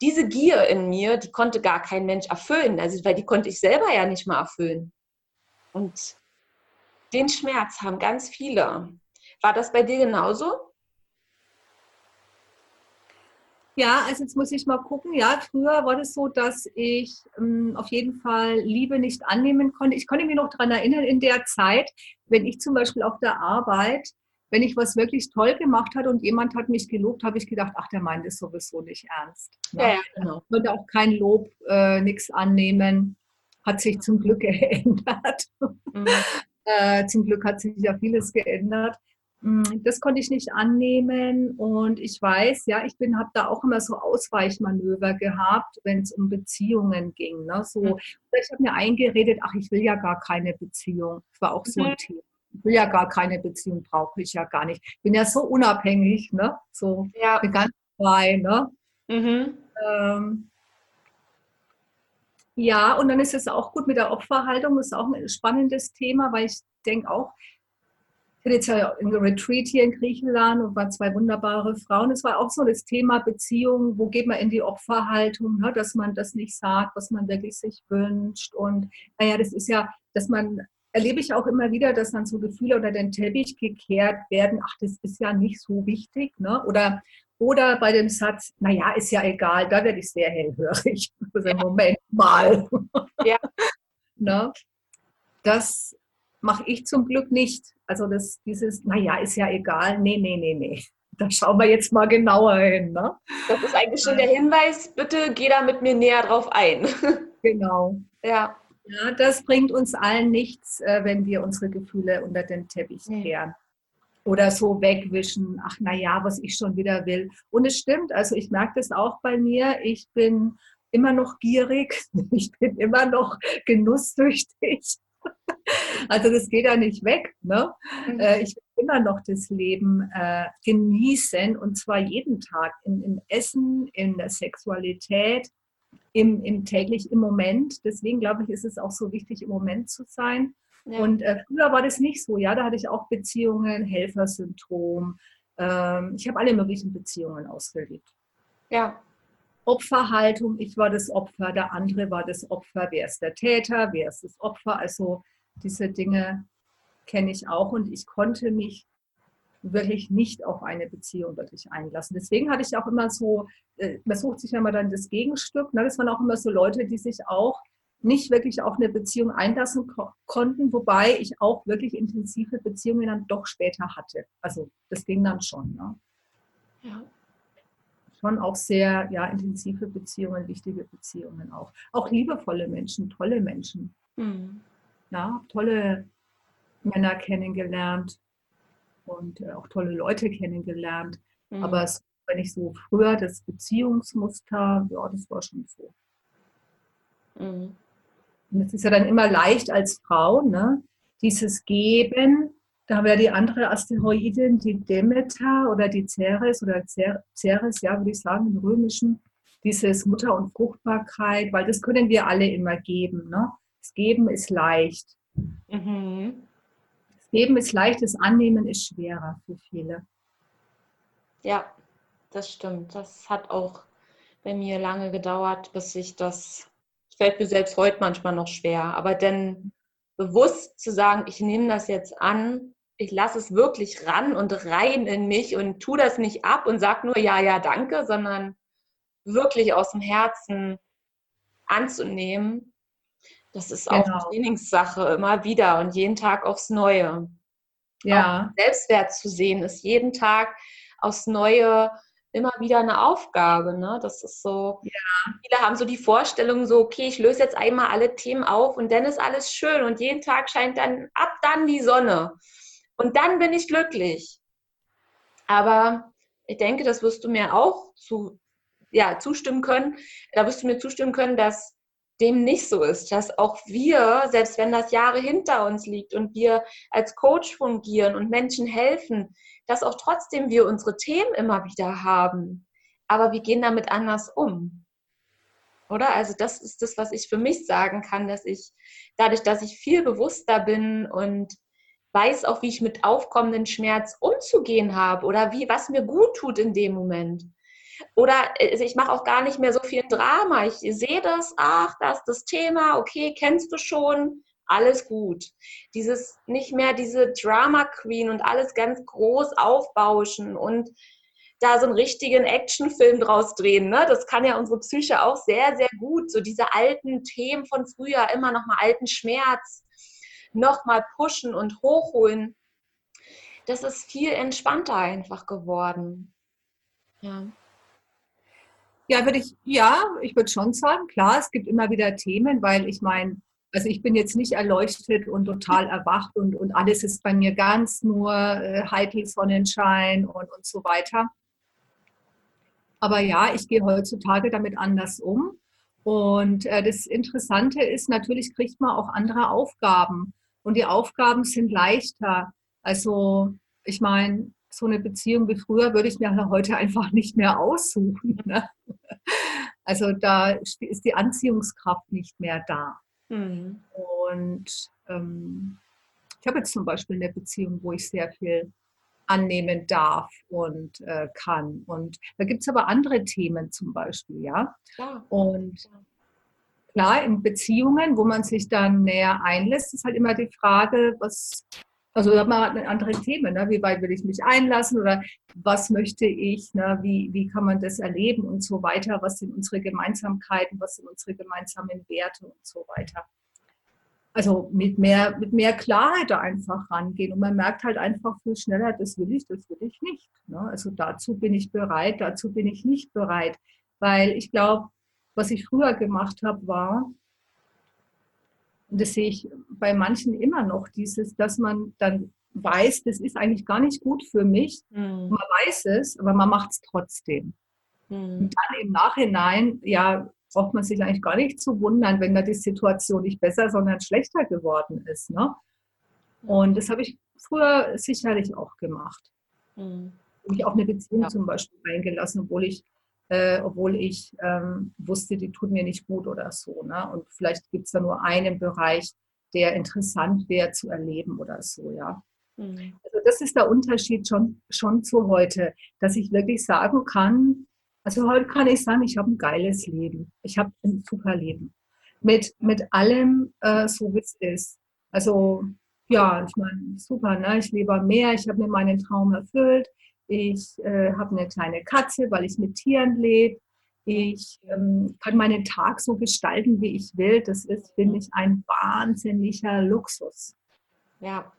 diese Gier in mir, die konnte gar kein Mensch erfüllen. Also, weil die konnte ich selber ja nicht mal erfüllen. Und den Schmerz haben ganz viele. War das bei dir genauso? Ja, also jetzt muss ich mal gucken. Ja, früher war das so, dass ich ähm, auf jeden Fall Liebe nicht annehmen konnte. Ich konnte mich noch daran erinnern, in der Zeit, wenn ich zum Beispiel auf der Arbeit, wenn ich was wirklich toll gemacht hat und jemand hat mich gelobt, habe ich gedacht, ach, der meint es sowieso nicht ernst. Ja, ja genau. Ich konnte auch kein Lob, äh, nichts annehmen hat sich zum Glück geändert. Mhm. äh, zum Glück hat sich ja vieles geändert. Mm, das konnte ich nicht annehmen und ich weiß, ja, ich bin, habe da auch immer so Ausweichmanöver gehabt, wenn es um Beziehungen ging. Ne? So, mhm. ich habe mir eingeredet, ach, ich will ja gar keine Beziehung. Das war auch so ein mhm. Thema. Ich will ja gar keine Beziehung, brauche ich ja gar nicht. Ich bin ja so unabhängig, ne? So ja. ganz frei, ne? Mhm. Ähm, ja, und dann ist es auch gut mit der Opferhaltung, das ist auch ein spannendes Thema, weil ich denke auch, ich hatte jetzt ja ein Retreat hier in Griechenland und waren zwei wunderbare Frauen. Es war auch so das Thema Beziehung, wo geht man in die Opferhaltung, ne, dass man das nicht sagt, was man wirklich sich wünscht. Und naja, das ist ja, dass man, erlebe ich auch immer wieder, dass dann so Gefühle unter den Teppich gekehrt werden, ach, das ist ja nicht so wichtig. Ne? Oder, oder bei dem Satz, naja, ist ja egal, da werde ich sehr hellhörig. Also. Moment mal. Ja. ne? Das mache ich zum Glück nicht. Also das, dieses, naja, ist ja egal. Nee, nee, nee, nee. Da schauen wir jetzt mal genauer hin. Ne? Das ist eigentlich schon der Hinweis, bitte geh da mit mir näher drauf ein. Genau. Ja. Ja, das bringt uns allen nichts, äh, wenn wir unsere Gefühle unter den Teppich kehren. Oder so wegwischen, ach naja, was ich schon wieder will. Und es stimmt, also ich merke das auch bei mir. Ich bin immer noch gierig, ich bin immer noch genusssüchtig. Also das geht ja nicht weg. Ne? Mhm. Äh, ich will immer noch das Leben äh, genießen und zwar jeden Tag im, im Essen, in der Sexualität, im, im täglich, im Moment. Deswegen glaube ich, ist es auch so wichtig, im Moment zu sein. Ja. Und äh, früher war das nicht so. Ja, da hatte ich auch Beziehungen, Helfersyndrom. Ähm, ich habe alle möglichen Beziehungen ausgelebt. Ja. Opferhaltung, ich war das Opfer, der andere war das Opfer, wer ist der Täter, wer ist das Opfer. Also diese Dinge kenne ich auch und ich konnte mich wirklich nicht auf eine Beziehung wirklich einlassen. Deswegen hatte ich auch immer so, äh, man sucht sich ja immer dann das Gegenstück. Ne? Das waren auch immer so Leute, die sich auch nicht wirklich auf eine Beziehung einlassen ko konnten, wobei ich auch wirklich intensive Beziehungen dann doch später hatte. Also das ging dann schon. Ne? Ja. Schon auch sehr ja, intensive Beziehungen, wichtige Beziehungen auch. Auch liebevolle Menschen, tolle Menschen. Mhm ja, tolle Männer kennengelernt und äh, auch tolle Leute kennengelernt. Mhm. Aber es, wenn ich so früher das Beziehungsmuster, ja, das war schon so. Mhm. Und es ist ja dann immer leicht als Frau, ne, dieses Geben. Da haben wir ja die andere Asteroidin, die Demeter oder die Ceres oder Ceres, ja, würde ich sagen, im Römischen, dieses Mutter und Fruchtbarkeit, weil das können wir alle immer geben. Ne? Das Geben ist leicht. Mhm. Das Geben ist leicht, das Annehmen ist schwerer für viele. Ja, das stimmt. Das hat auch bei mir lange gedauert, bis ich das, fällt mir selbst heute manchmal noch schwer, aber dann bewusst zu sagen, ich nehme das jetzt an, ich lasse es wirklich ran und rein in mich und tue das nicht ab und sage nur ja, ja, danke, sondern wirklich aus dem Herzen anzunehmen, das ist genau. auch Trainingssache immer wieder und jeden Tag aufs Neue. Ja. Auch Selbstwert zu sehen ist jeden Tag aufs Neue immer wieder eine Aufgabe. Ne? Das ist so, ja. viele haben so die Vorstellung, so, okay, ich löse jetzt einmal alle Themen auf und dann ist alles schön und jeden Tag scheint dann ab dann die Sonne. Und dann bin ich glücklich. Aber ich denke, das wirst du mir auch zu, ja, zustimmen können. Da wirst du mir zustimmen können, dass dem nicht so ist, dass auch wir, selbst wenn das Jahre hinter uns liegt und wir als Coach fungieren und Menschen helfen, dass auch trotzdem wir unsere Themen immer wieder haben. Aber wir gehen damit anders um. Oder? Also das ist das, was ich für mich sagen kann, dass ich dadurch, dass ich viel bewusster bin und weiß auch, wie ich mit aufkommenden Schmerz umzugehen habe oder wie was mir gut tut in dem Moment oder also ich mache auch gar nicht mehr so viel Drama. Ich sehe das, ach, das ist das Thema, okay, kennst du schon, alles gut. Dieses nicht mehr diese Drama Queen und alles ganz groß aufbauschen und da so einen richtigen Actionfilm draus drehen. Ne? Das kann ja unsere Psyche auch sehr, sehr gut. So diese alten Themen von früher, immer noch mal alten Schmerz, noch mal pushen und hochholen. Das ist viel entspannter einfach geworden. Ja. Ja, würde ich, ja, ich würde schon sagen, klar, es gibt immer wieder Themen, weil ich meine, Also ich bin jetzt nicht erleuchtet und total erwacht und, und alles ist bei mir ganz nur äh, heikel Sonnenschein und, und so weiter. Aber ja, ich gehe heutzutage damit anders um. Und äh, das Interessante ist, natürlich kriegt man auch andere Aufgaben. Und die Aufgaben sind leichter. Also ich meine, so eine Beziehung wie früher würde ich mir heute einfach nicht mehr aussuchen. Ne? Also da ist die Anziehungskraft nicht mehr da. Mhm. Und ähm, ich habe jetzt zum Beispiel eine Beziehung, wo ich sehr viel annehmen darf und äh, kann. Und da gibt es aber andere Themen zum Beispiel, ja. Klar. Und klar, in Beziehungen, wo man sich dann näher einlässt, ist halt immer die Frage, was, also da hat man andere Themen, ne? wie weit will ich mich einlassen oder was möchte ich, ne? wie, wie kann man das erleben und so weiter, was sind unsere Gemeinsamkeiten, was sind unsere gemeinsamen Werte und so weiter also mit mehr, mit mehr Klarheit da einfach rangehen. Und man merkt halt einfach viel schneller, das will ich, das will ich nicht. Ne? Also dazu bin ich bereit, dazu bin ich nicht bereit. Weil ich glaube, was ich früher gemacht habe, war, und das sehe ich bei manchen immer noch, dieses, dass man dann weiß, das ist eigentlich gar nicht gut für mich. Mhm. Man weiß es, aber man macht es trotzdem. Mhm. Und dann im Nachhinein, ja, braucht man sich eigentlich gar nicht zu wundern, wenn da die Situation nicht besser, sondern schlechter geworden ist. Ne? Und das habe ich früher sicherlich auch gemacht. Mhm. Mich auf eine Beziehung ja. zum Beispiel eingelassen, obwohl ich, äh, obwohl ich ähm, wusste, die tut mir nicht gut oder so. Ne? Und vielleicht gibt es da nur einen Bereich, der interessant wäre zu erleben oder so, ja. Mhm. Also das ist der Unterschied schon, schon zu heute, dass ich wirklich sagen kann, also heute kann ich sagen, ich habe ein geiles Leben. Ich habe ein super Leben. Mit, mit allem, äh, so wie es ist. Also ja, ich meine, super, ne? ich lebe am Meer, ich habe mir meinen Traum erfüllt. Ich äh, habe eine kleine Katze, weil ich mit Tieren lebe. Ich ähm, kann meinen Tag so gestalten, wie ich will. Das ist, finde ich, ein wahnsinniger Luxus. Ja,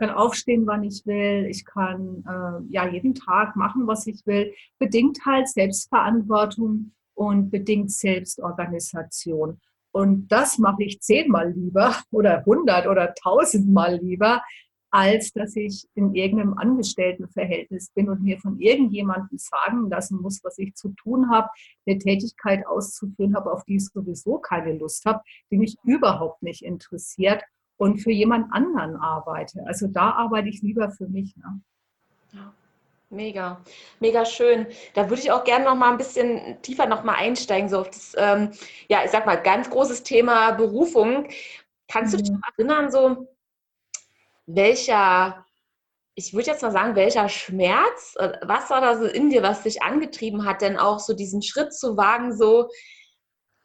kann aufstehen, wann ich will, ich kann äh, ja jeden Tag machen, was ich will, bedingt halt Selbstverantwortung und bedingt Selbstorganisation. Und das mache ich zehnmal lieber oder hundert oder tausendmal lieber, als dass ich in irgendeinem Angestelltenverhältnis bin und mir von irgendjemandem sagen lassen muss, was ich zu tun habe, eine Tätigkeit auszuführen habe, auf die ich sowieso keine Lust habe, die mich überhaupt nicht interessiert und für jemand anderen arbeite. Also da arbeite ich lieber für mich. Ne? Ja. Mega, mega schön. Da würde ich auch gerne noch mal ein bisschen tiefer noch mal einsteigen, so auf das, ähm, ja, ich sag mal, ganz großes Thema Berufung. Kannst mhm. du dich noch erinnern, so welcher, ich würde jetzt mal sagen, welcher Schmerz, äh, was war da so in dir, was dich angetrieben hat, denn auch so diesen Schritt zu wagen, so,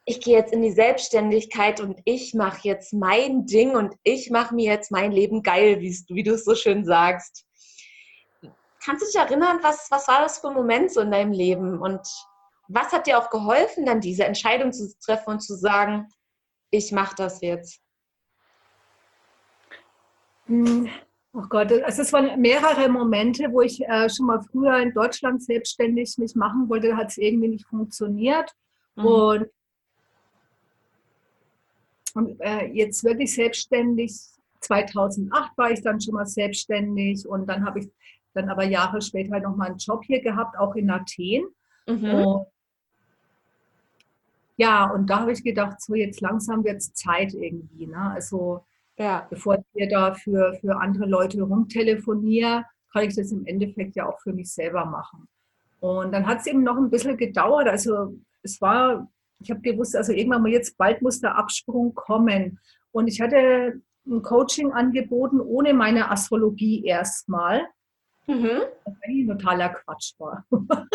ich gehe jetzt in die Selbstständigkeit und ich mache jetzt mein Ding und ich mache mir jetzt mein Leben geil, wie, du es so schön sagst. Kannst du dich erinnern, was, was war das für ein Moment so in deinem Leben und was hat dir auch geholfen, dann diese Entscheidung zu treffen und zu sagen, ich mache das jetzt? Hm, oh Gott, also es waren mehrere Momente, wo ich äh, schon mal früher in Deutschland selbstständig mich machen wollte, hat es irgendwie nicht funktioniert. Mhm. Und und äh, jetzt wirklich selbstständig, 2008 war ich dann schon mal selbstständig und dann habe ich dann aber Jahre später halt noch mal einen Job hier gehabt, auch in Athen. Mhm. Und ja, und da habe ich gedacht, so jetzt langsam wird es Zeit irgendwie. Ne? Also ja. bevor ich hier da für, für andere Leute rumtelefoniere, kann ich das im Endeffekt ja auch für mich selber machen. Und dann hat es eben noch ein bisschen gedauert. Also es war ich habe gewusst, also irgendwann mal jetzt bald muss der Absprung kommen. Und ich hatte ein Coaching angeboten ohne meine Astrologie erstmal. Mhm. Was eigentlich totaler Quatsch war.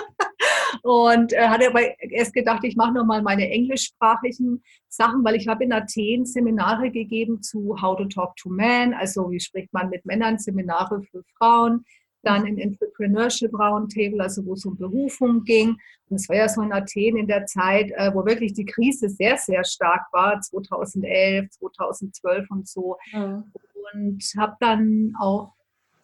und äh, hatte aber erst gedacht, ich mache nochmal meine englischsprachigen Sachen, weil ich habe in Athen Seminare gegeben zu How to Talk to Men, also wie spricht man mit Männern, Seminare für Frauen, dann im Entrepreneurship Roundtable, also wo es um Berufung ging. Und es war ja so in Athen in der Zeit, äh, wo wirklich die Krise sehr, sehr stark war, 2011, 2012 und so. Mhm. Und habe dann auch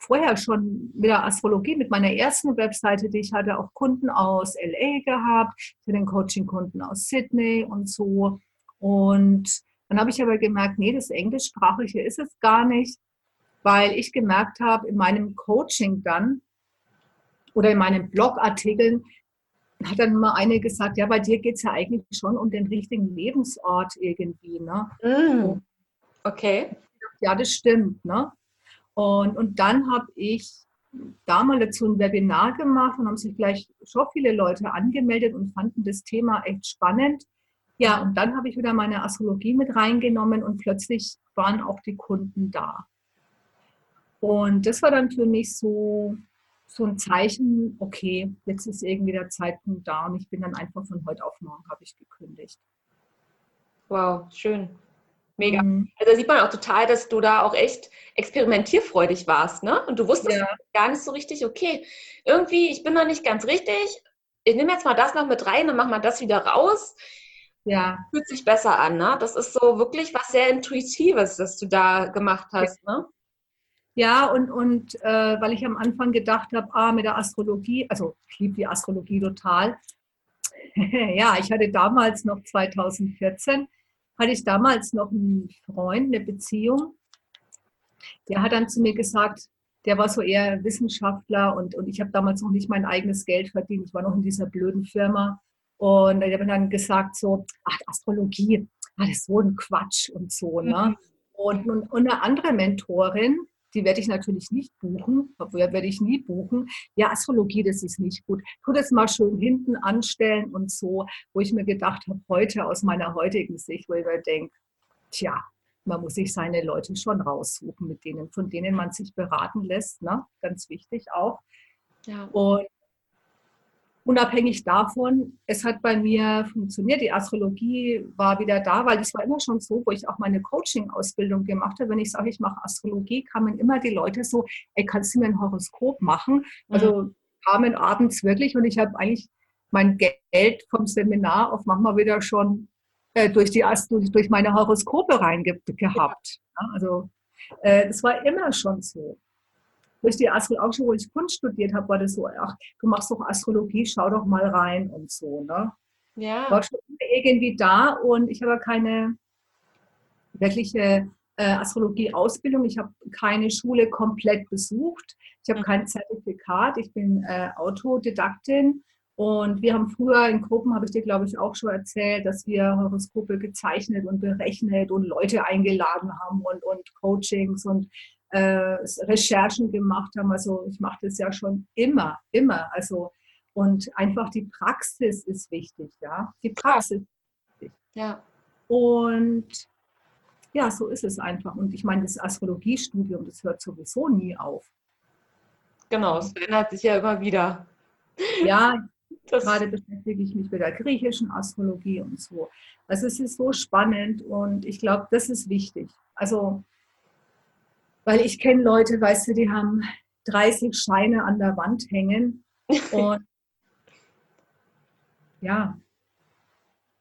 vorher schon mit der Astrologie, mit meiner ersten Webseite, die ich hatte, auch Kunden aus LA gehabt, für den Coaching-Kunden aus Sydney und so. Und Dann habe ich aber gemerkt, nee, das Englischsprachige ist es gar nicht, weil ich gemerkt habe, in meinem Coaching dann oder in meinen Blogartikeln hat dann mal eine gesagt, ja, bei dir geht es ja eigentlich schon um den richtigen Lebensort irgendwie. Ne? Mm. Okay. Ja, das stimmt. Ne? Und, und dann habe ich damals dazu ein Webinar gemacht und haben sich gleich schon viele Leute angemeldet und fanden das Thema echt spannend. Ja, und dann habe ich wieder meine Astrologie mit reingenommen und plötzlich waren auch die Kunden da. Und das war dann für mich so, so ein Zeichen, okay, jetzt ist irgendwie der Zeitpunkt da und ich bin dann einfach von heute auf morgen, habe ich gekündigt. Wow, schön. Mega. Mhm. Also da sieht man auch total, dass du da auch echt experimentierfreudig warst, ne? Und du wusstest ja. gar nicht so richtig, okay, irgendwie, ich bin noch nicht ganz richtig. Ich nehme jetzt mal das noch mit rein und mach mal das wieder raus. Ja. Fühlt sich besser an, ne? Das ist so wirklich was sehr Intuitives, das du da gemacht hast, ja. ne? Ja, und, und äh, weil ich am Anfang gedacht habe, ah, mit der Astrologie, also ich liebe die Astrologie total. ja, ich hatte damals noch 2014 hatte ich damals noch einen Freund, eine Beziehung. Der hat dann zu mir gesagt, der war so eher Wissenschaftler und, und ich habe damals noch nicht mein eigenes Geld verdient. Ich war noch in dieser blöden Firma. Und er hat dann gesagt so, ach, Astrologie, ah, das ist so ein Quatsch und so. Ne? Mhm. Und, und, und eine andere Mentorin, die werde ich natürlich nicht buchen, werde ich nie buchen. Ja, Astrologie, das ist nicht gut. Tu das mal schön hinten anstellen und so, wo ich mir gedacht habe, heute aus meiner heutigen Sicht, wo ich mir denke, tja, man muss sich seine Leute schon raussuchen, mit denen, von denen man sich beraten lässt, ne? ganz wichtig auch. Ja. Und unabhängig davon, es hat bei mir funktioniert. Die Astrologie war wieder da, weil das war immer schon so, wo ich auch meine Coaching-Ausbildung gemacht habe. Wenn ich sage, ich mache Astrologie, kamen immer die Leute so, ey, kannst du mir ein Horoskop machen? Also mhm. kamen abends wirklich und ich habe eigentlich mein Geld vom Seminar auf manchmal wieder schon äh, durch, die, durch meine Horoskope reingehabt. Ja. Also äh, das war immer schon so durch die Astrologie, auch schon, wo ich Kunst studiert habe, war das so, ach, du machst doch Astrologie, schau doch mal rein und so, ne? Ja. War schon irgendwie da und ich habe keine wirkliche äh, Astrologie-Ausbildung. Ich habe keine Schule komplett besucht. Ich habe mhm. kein Zertifikat. Ich bin äh, Autodidaktin und wir haben früher in Gruppen, habe ich dir glaube ich auch schon erzählt, dass wir Horoskope gezeichnet und berechnet und Leute eingeladen haben und, und Coachings und äh, Recherchen gemacht haben. Also ich mache das ja schon immer, immer. Also und einfach die Praxis ist wichtig, ja. Die Praxis ist wichtig. Ja. Und ja, so ist es einfach. Und ich meine, das Astrologiestudium, das hört sowieso nie auf. Genau, es verändert sich ja immer wieder. Ja, das gerade beschäftige ich mich mit der griechischen Astrologie und so. Also es ist so spannend und ich glaube, das ist wichtig. Also weil ich kenne Leute, weißt du, die haben 30 Scheine an der Wand hängen. Und ja.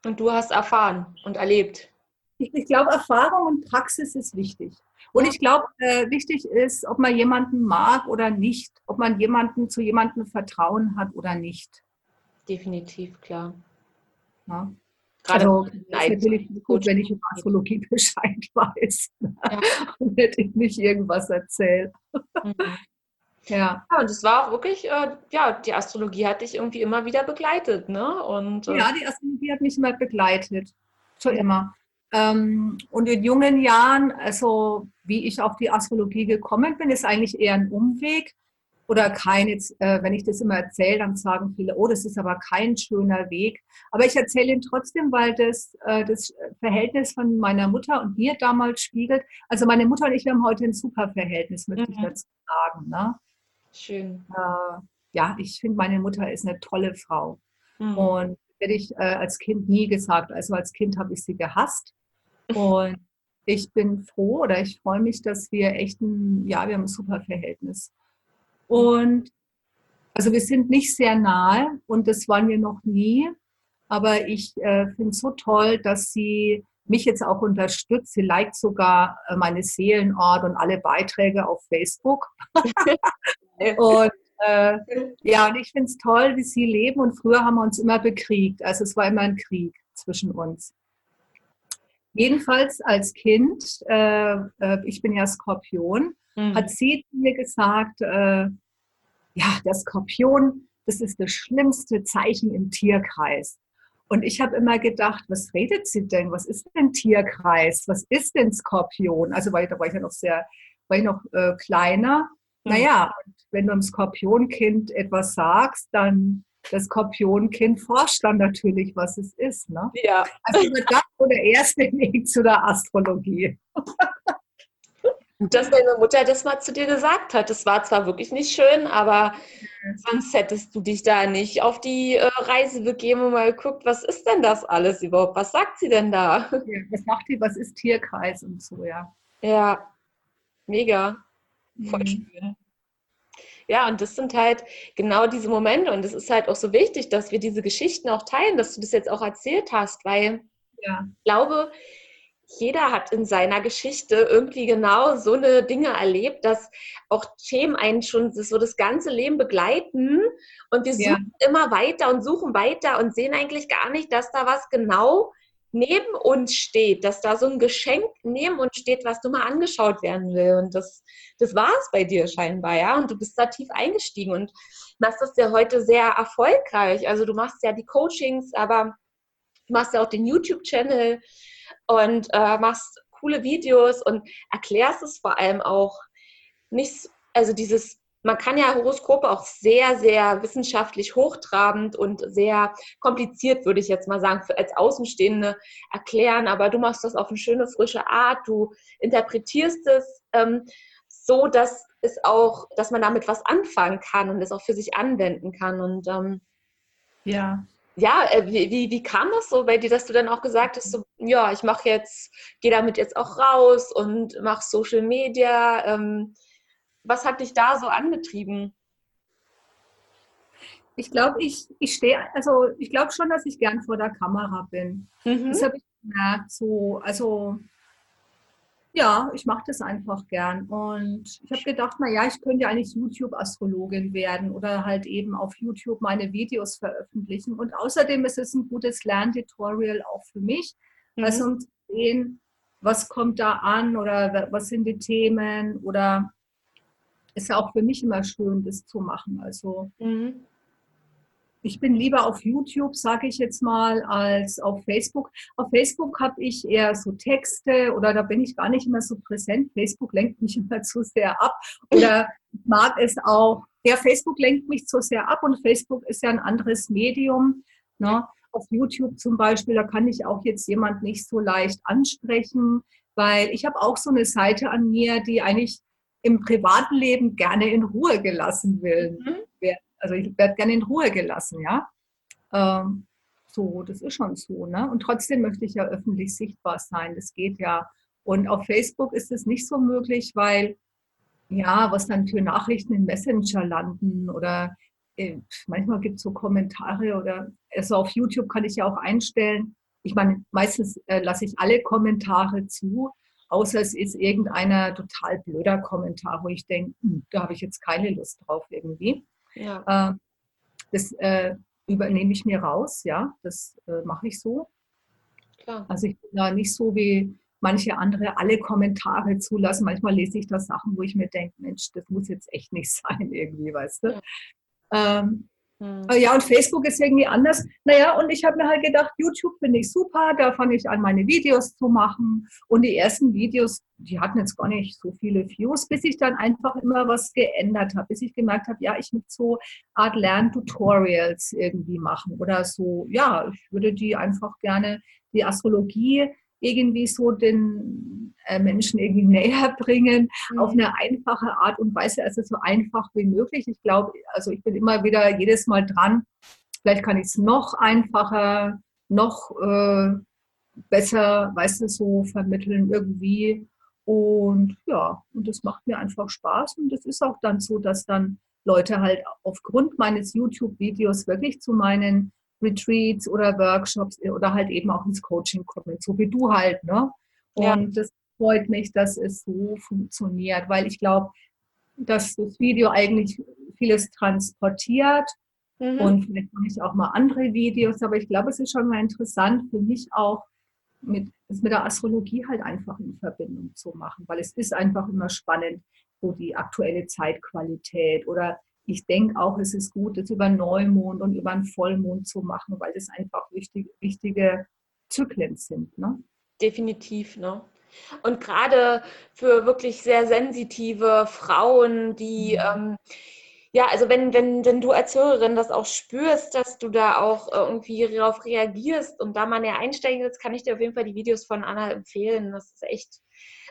Und du hast erfahren und erlebt. Ich, ich glaube, Erfahrung und Praxis ist wichtig. Und ich glaube, äh, wichtig ist, ob man jemanden mag oder nicht, ob man jemanden zu jemandem Vertrauen hat oder nicht. Definitiv, klar. Ja. Gerade also, ist natürlich gut, wenn ich über Astrologie Bescheid weiß ja. und hätte ich nicht irgendwas erzählt. Mhm. Ja. ja, und es war auch wirklich, äh, ja, die Astrologie hat dich irgendwie immer wieder begleitet, ne? Und, äh, ja, die Astrologie hat mich immer begleitet, schon immer. Ähm, und in jungen Jahren, also wie ich auf die Astrologie gekommen bin, ist eigentlich eher ein Umweg oder kein, jetzt, äh, wenn ich das immer erzähle, dann sagen viele, oh, das ist aber kein schöner Weg. Aber ich erzähle ihn trotzdem, weil das äh, das Verhältnis von meiner Mutter und mir damals spiegelt. Also meine Mutter und ich, wir haben heute ein super Verhältnis, möchte mhm. ich dazu sagen. Ne? Schön. Äh, ja, ich finde, meine Mutter ist eine tolle Frau. Mhm. Und hätte ich äh, als Kind nie gesagt. Also als Kind habe ich sie gehasst. Und ich bin froh oder ich freue mich, dass wir echt ein, ja, wir haben ein super Verhältnis. Und also wir sind nicht sehr nahe und das waren wir noch nie. Aber ich äh, finde es so toll, dass sie mich jetzt auch unterstützt. Sie liked sogar äh, meine Seelenort und alle Beiträge auf Facebook. und äh, ja, und ich finde es toll, wie sie leben. Und früher haben wir uns immer bekriegt. Also es war immer ein Krieg zwischen uns. Jedenfalls als Kind, äh, äh, ich bin ja Skorpion, mhm. hat sie mir gesagt, äh, ja, der Skorpion, das ist das schlimmste Zeichen im Tierkreis. Und ich habe immer gedacht, was redet sie denn? Was ist denn Tierkreis? Was ist denn Skorpion? Also weil da war ich ja noch sehr, war ich noch äh, kleiner. Mhm. Naja, wenn du einem Skorpionkind etwas sagst, dann das Skorpionkind forscht dann natürlich, was es ist. Ne? Ja. Also das war der erste Weg zu der Astrologie. Dass deine Mutter das mal zu dir gesagt hat. Das war zwar wirklich nicht schön, aber sonst hättest du dich da nicht auf die äh, Reise begeben und mal geguckt, was ist denn das alles überhaupt? Was sagt sie denn da? Ja, was macht die? Was ist Tierkreis und so, ja. Ja, mega. Voll mhm. schön. Ja, und das sind halt genau diese Momente und es ist halt auch so wichtig, dass wir diese Geschichten auch teilen, dass du das jetzt auch erzählt hast, weil ja. ich glaube, jeder hat in seiner Geschichte irgendwie genau so eine Dinge erlebt, dass auch Themen einen schon so das ganze Leben begleiten und wir suchen ja. immer weiter und suchen weiter und sehen eigentlich gar nicht, dass da was genau neben uns steht, dass da so ein Geschenk neben uns steht, was du mal angeschaut werden will. Und das, das war es bei dir scheinbar, ja. Und du bist da tief eingestiegen und machst das ja heute sehr erfolgreich. Also du machst ja die Coachings, aber du machst ja auch den YouTube-Channel und äh, machst coole Videos und erklärst es vor allem auch nicht, also dieses man kann ja Horoskope auch sehr, sehr wissenschaftlich hochtrabend und sehr kompliziert, würde ich jetzt mal sagen, als Außenstehende erklären. Aber du machst das auf eine schöne, frische Art. Du interpretierst es ähm, so, dass es auch, dass man damit was anfangen kann und es auch für sich anwenden kann. Und ähm, ja. Ja, äh, wie, wie, wie, kam das so bei dir, dass du dann auch gesagt hast, so, ja, ich mache jetzt, gehe damit jetzt auch raus und mache Social Media. Ähm, was hat dich da so angetrieben? Ich glaube, ich, ich stehe, also ich glaube schon, dass ich gern vor der Kamera bin. Mhm. Das habe ich gemerkt. So, also ja, ich mache das einfach gern. Und ich habe gedacht, naja, ich könnte ja eigentlich YouTube-Astrologin werden oder halt eben auf YouTube meine Videos veröffentlichen. Und außerdem ist es ein gutes Lerntutorial auch für mich, mhm. also um zu sehen, was kommt da an oder was sind die Themen oder ist ja auch für mich immer schön, das zu machen. Also mhm. ich bin lieber auf YouTube, sage ich jetzt mal, als auf Facebook. Auf Facebook habe ich eher so Texte oder da bin ich gar nicht immer so präsent. Facebook lenkt mich immer zu sehr ab oder mag es auch. Der Facebook lenkt mich zu sehr ab und Facebook ist ja ein anderes Medium. Ne? Auf YouTube zum Beispiel, da kann ich auch jetzt jemand nicht so leicht ansprechen, weil ich habe auch so eine Seite an mir, die eigentlich im privaten Leben gerne in Ruhe gelassen will. Mhm. Also ich werde gerne in Ruhe gelassen, ja. Ähm, so, das ist schon so. Ne? Und trotzdem möchte ich ja öffentlich sichtbar sein. Das geht ja. Und auf Facebook ist es nicht so möglich, weil ja, was dann für Nachrichten in Messenger landen oder äh, manchmal gibt es so Kommentare oder also auf YouTube kann ich ja auch einstellen. Ich meine, meistens äh, lasse ich alle Kommentare zu, außer es ist irgendeiner total blöder Kommentar, wo ich denke, hm, da habe ich jetzt keine Lust drauf irgendwie. Ja. Äh, das äh, übernehme ich mir raus, ja, das äh, mache ich so. Klar. Also ich bin da nicht so wie manche andere alle Kommentare zulassen. Manchmal lese ich da Sachen, wo ich mir denke, Mensch, das muss jetzt echt nicht sein irgendwie, weißt du. Ja. Ähm, hm. Ja, und Facebook ist irgendwie anders. Naja, und ich habe mir halt gedacht, YouTube finde ich super, da fange ich an, meine Videos zu machen. Und die ersten Videos, die hatten jetzt gar nicht so viele Views, bis ich dann einfach immer was geändert habe, bis ich gemerkt habe, ja, ich möchte so Art Lerntutorials irgendwie machen oder so. Ja, ich würde die einfach gerne, die Astrologie irgendwie so den äh, Menschen irgendwie näher bringen mhm. auf eine einfache Art und Weise, also so einfach wie möglich. Ich glaube, also ich bin immer wieder jedes Mal dran, vielleicht kann ich es noch einfacher, noch äh, besser, weißt du, so vermitteln irgendwie. Und ja, und das macht mir einfach Spaß. Und es ist auch dann so, dass dann Leute halt aufgrund meines YouTube-Videos wirklich zu meinen Retreats oder Workshops oder halt eben auch ins Coaching kommen, so wie du halt. Ne? Und ja. das freut mich, dass es so funktioniert, weil ich glaube, dass das Video eigentlich vieles transportiert mhm. und vielleicht mache ich auch mal andere Videos, aber ich glaube, es ist schon mal interessant für mich auch, mit, das mit der Astrologie halt einfach in Verbindung zu machen, weil es ist einfach immer spannend, so die aktuelle Zeitqualität oder ich denke auch, es ist gut, das über Neumond und über einen Vollmond zu machen, weil das einfach wichtig, wichtige Zyklen sind. Ne? Definitiv, ne? Und gerade für wirklich sehr sensitive Frauen, die mhm. ähm, ja, also wenn, wenn, wenn du als Hörerin das auch spürst, dass du da auch äh, irgendwie darauf reagierst und da mal näher einsteigen willst, kann ich dir auf jeden Fall die Videos von Anna empfehlen. Das ist echt,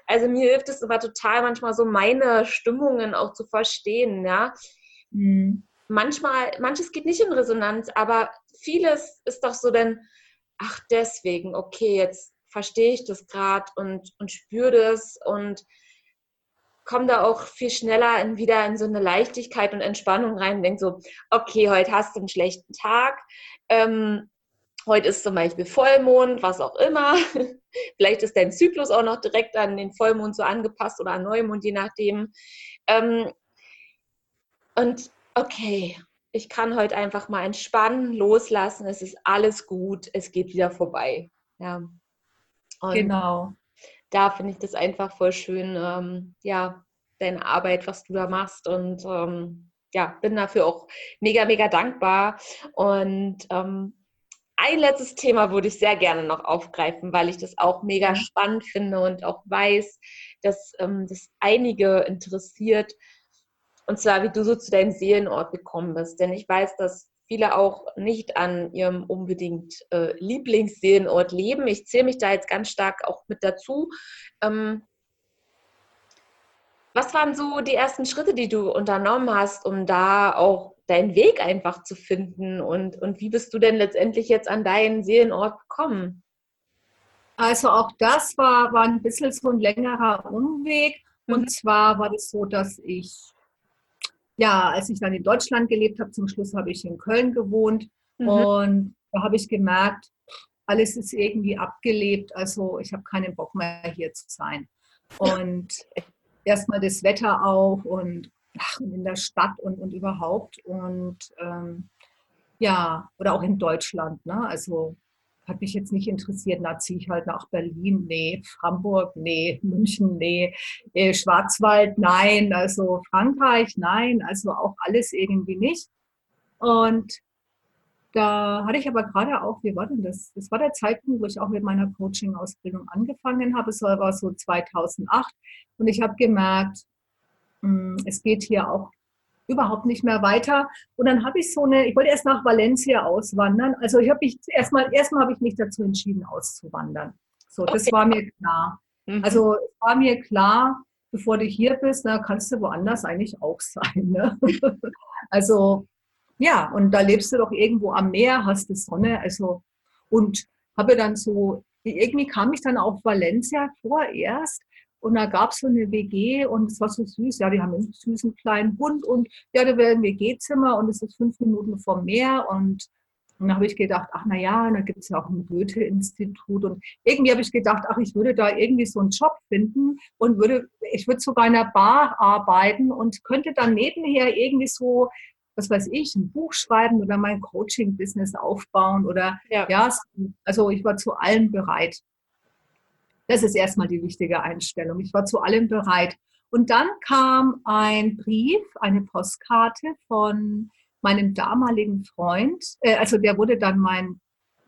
also mir hilft es aber total manchmal so meine Stimmungen auch zu verstehen, ja. Mhm. Manchmal, manches geht nicht in Resonanz, aber vieles ist doch so denn, ach deswegen, okay, jetzt verstehe ich das gerade und, und spüre das und komme da auch viel schneller in, wieder in so eine Leichtigkeit und Entspannung rein und denke so, okay, heute hast du einen schlechten Tag. Ähm, heute ist zum Beispiel Vollmond, was auch immer. Vielleicht ist dein Zyklus auch noch direkt an den Vollmond so angepasst oder an Neumond, je nachdem. Ähm, und okay, ich kann heute einfach mal entspannen, loslassen, es ist alles gut, es geht wieder vorbei. Ja. Und genau da finde ich das einfach voll schön, ähm, ja, deine Arbeit, was du da machst und ähm, ja, bin dafür auch mega, mega dankbar. Und ähm, ein letztes Thema würde ich sehr gerne noch aufgreifen, weil ich das auch mega spannend finde und auch weiß, dass ähm, das einige interessiert. Und zwar, wie du so zu deinem Seelenort gekommen bist. Denn ich weiß, dass viele auch nicht an ihrem unbedingt äh, Lieblingsseelenort leben. Ich zähle mich da jetzt ganz stark auch mit dazu. Ähm, was waren so die ersten Schritte, die du unternommen hast, um da auch deinen Weg einfach zu finden? Und, und wie bist du denn letztendlich jetzt an deinen Seelenort gekommen? Also auch das war, war ein bisschen so ein längerer Umweg. Und mhm. zwar war das so, dass ich ja, als ich dann in Deutschland gelebt habe, zum Schluss habe ich in Köln gewohnt mhm. und da habe ich gemerkt, alles ist irgendwie abgelebt, also ich habe keinen Bock mehr hier zu sein. Und erstmal das Wetter auch und, ach, in der Stadt und, und überhaupt und ähm, ja, oder auch in Deutschland, ne? also hat mich jetzt nicht interessiert, da ziehe ich halt nach Berlin, nee, Hamburg, nee, München, nee, äh, Schwarzwald, nein, also Frankreich, nein, also auch alles irgendwie nicht. Und da hatte ich aber gerade auch, wie war denn das? Das war der Zeitpunkt, wo ich auch mit meiner Coaching-Ausbildung angefangen habe. Es war so 2008. Und ich habe gemerkt, hm, es geht hier auch überhaupt nicht mehr weiter. Und dann habe ich so eine, ich wollte erst nach Valencia auswandern. Also ich habe mich erstmal, erstmal habe ich mich dazu entschieden, auszuwandern. So, okay. das war mir klar. Mhm. Also es war mir klar, bevor du hier bist, na, kannst du woanders eigentlich auch sein. Ne? also ja, und da lebst du doch irgendwo am Meer, hast du Sonne, also und habe dann so, irgendwie kam ich dann auf Valencia vorerst und da gab es so eine WG und es war so süß. Ja, die haben einen süßen kleinen Hund und ja, da wäre ein WG-Zimmer und es ist fünf Minuten vom Meer. Und, und dann habe ich gedacht, ach na ja, da gibt es ja auch ein Goethe-Institut. Und irgendwie habe ich gedacht, ach, ich würde da irgendwie so einen Job finden und würde, ich würde sogar in einer Bar arbeiten und könnte dann nebenher irgendwie so was weiß ich, ein Buch schreiben oder mein Coaching-Business aufbauen oder ja. ja, also ich war zu allem bereit. Das ist erstmal die wichtige Einstellung. Ich war zu allem bereit. Und dann kam ein Brief, eine Postkarte von meinem damaligen Freund. Äh, also der wurde dann mein,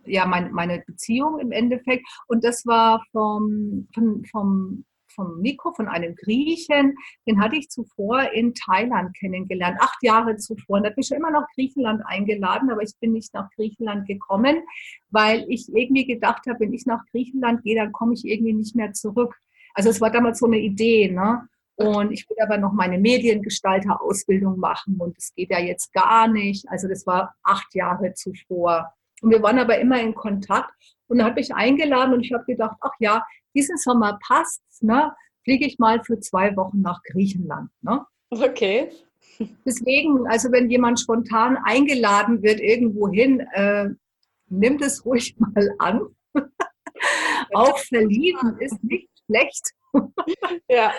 ja, mein, meine Beziehung im Endeffekt. Und das war vom, vom, vom vom Nico, von einem Griechen. Den hatte ich zuvor in Thailand kennengelernt, acht Jahre zuvor. Und hat mich schon immer nach Griechenland eingeladen, aber ich bin nicht nach Griechenland gekommen, weil ich irgendwie gedacht habe, wenn ich nach Griechenland gehe, dann komme ich irgendwie nicht mehr zurück. Also es war damals so eine Idee, ne? Und ich will aber noch meine Mediengestalter-Ausbildung machen und das geht ja jetzt gar nicht. Also das war acht Jahre zuvor. Und wir waren aber immer in Kontakt und er hat mich eingeladen und ich habe gedacht, ach ja, diesen Sommer passt, ne, fliege ich mal für zwei Wochen nach Griechenland. Ne? Okay. Deswegen, also wenn jemand spontan eingeladen wird irgendwo hin, äh, nimmt es ruhig mal an. Auch verlieben ist nicht schlecht. ja.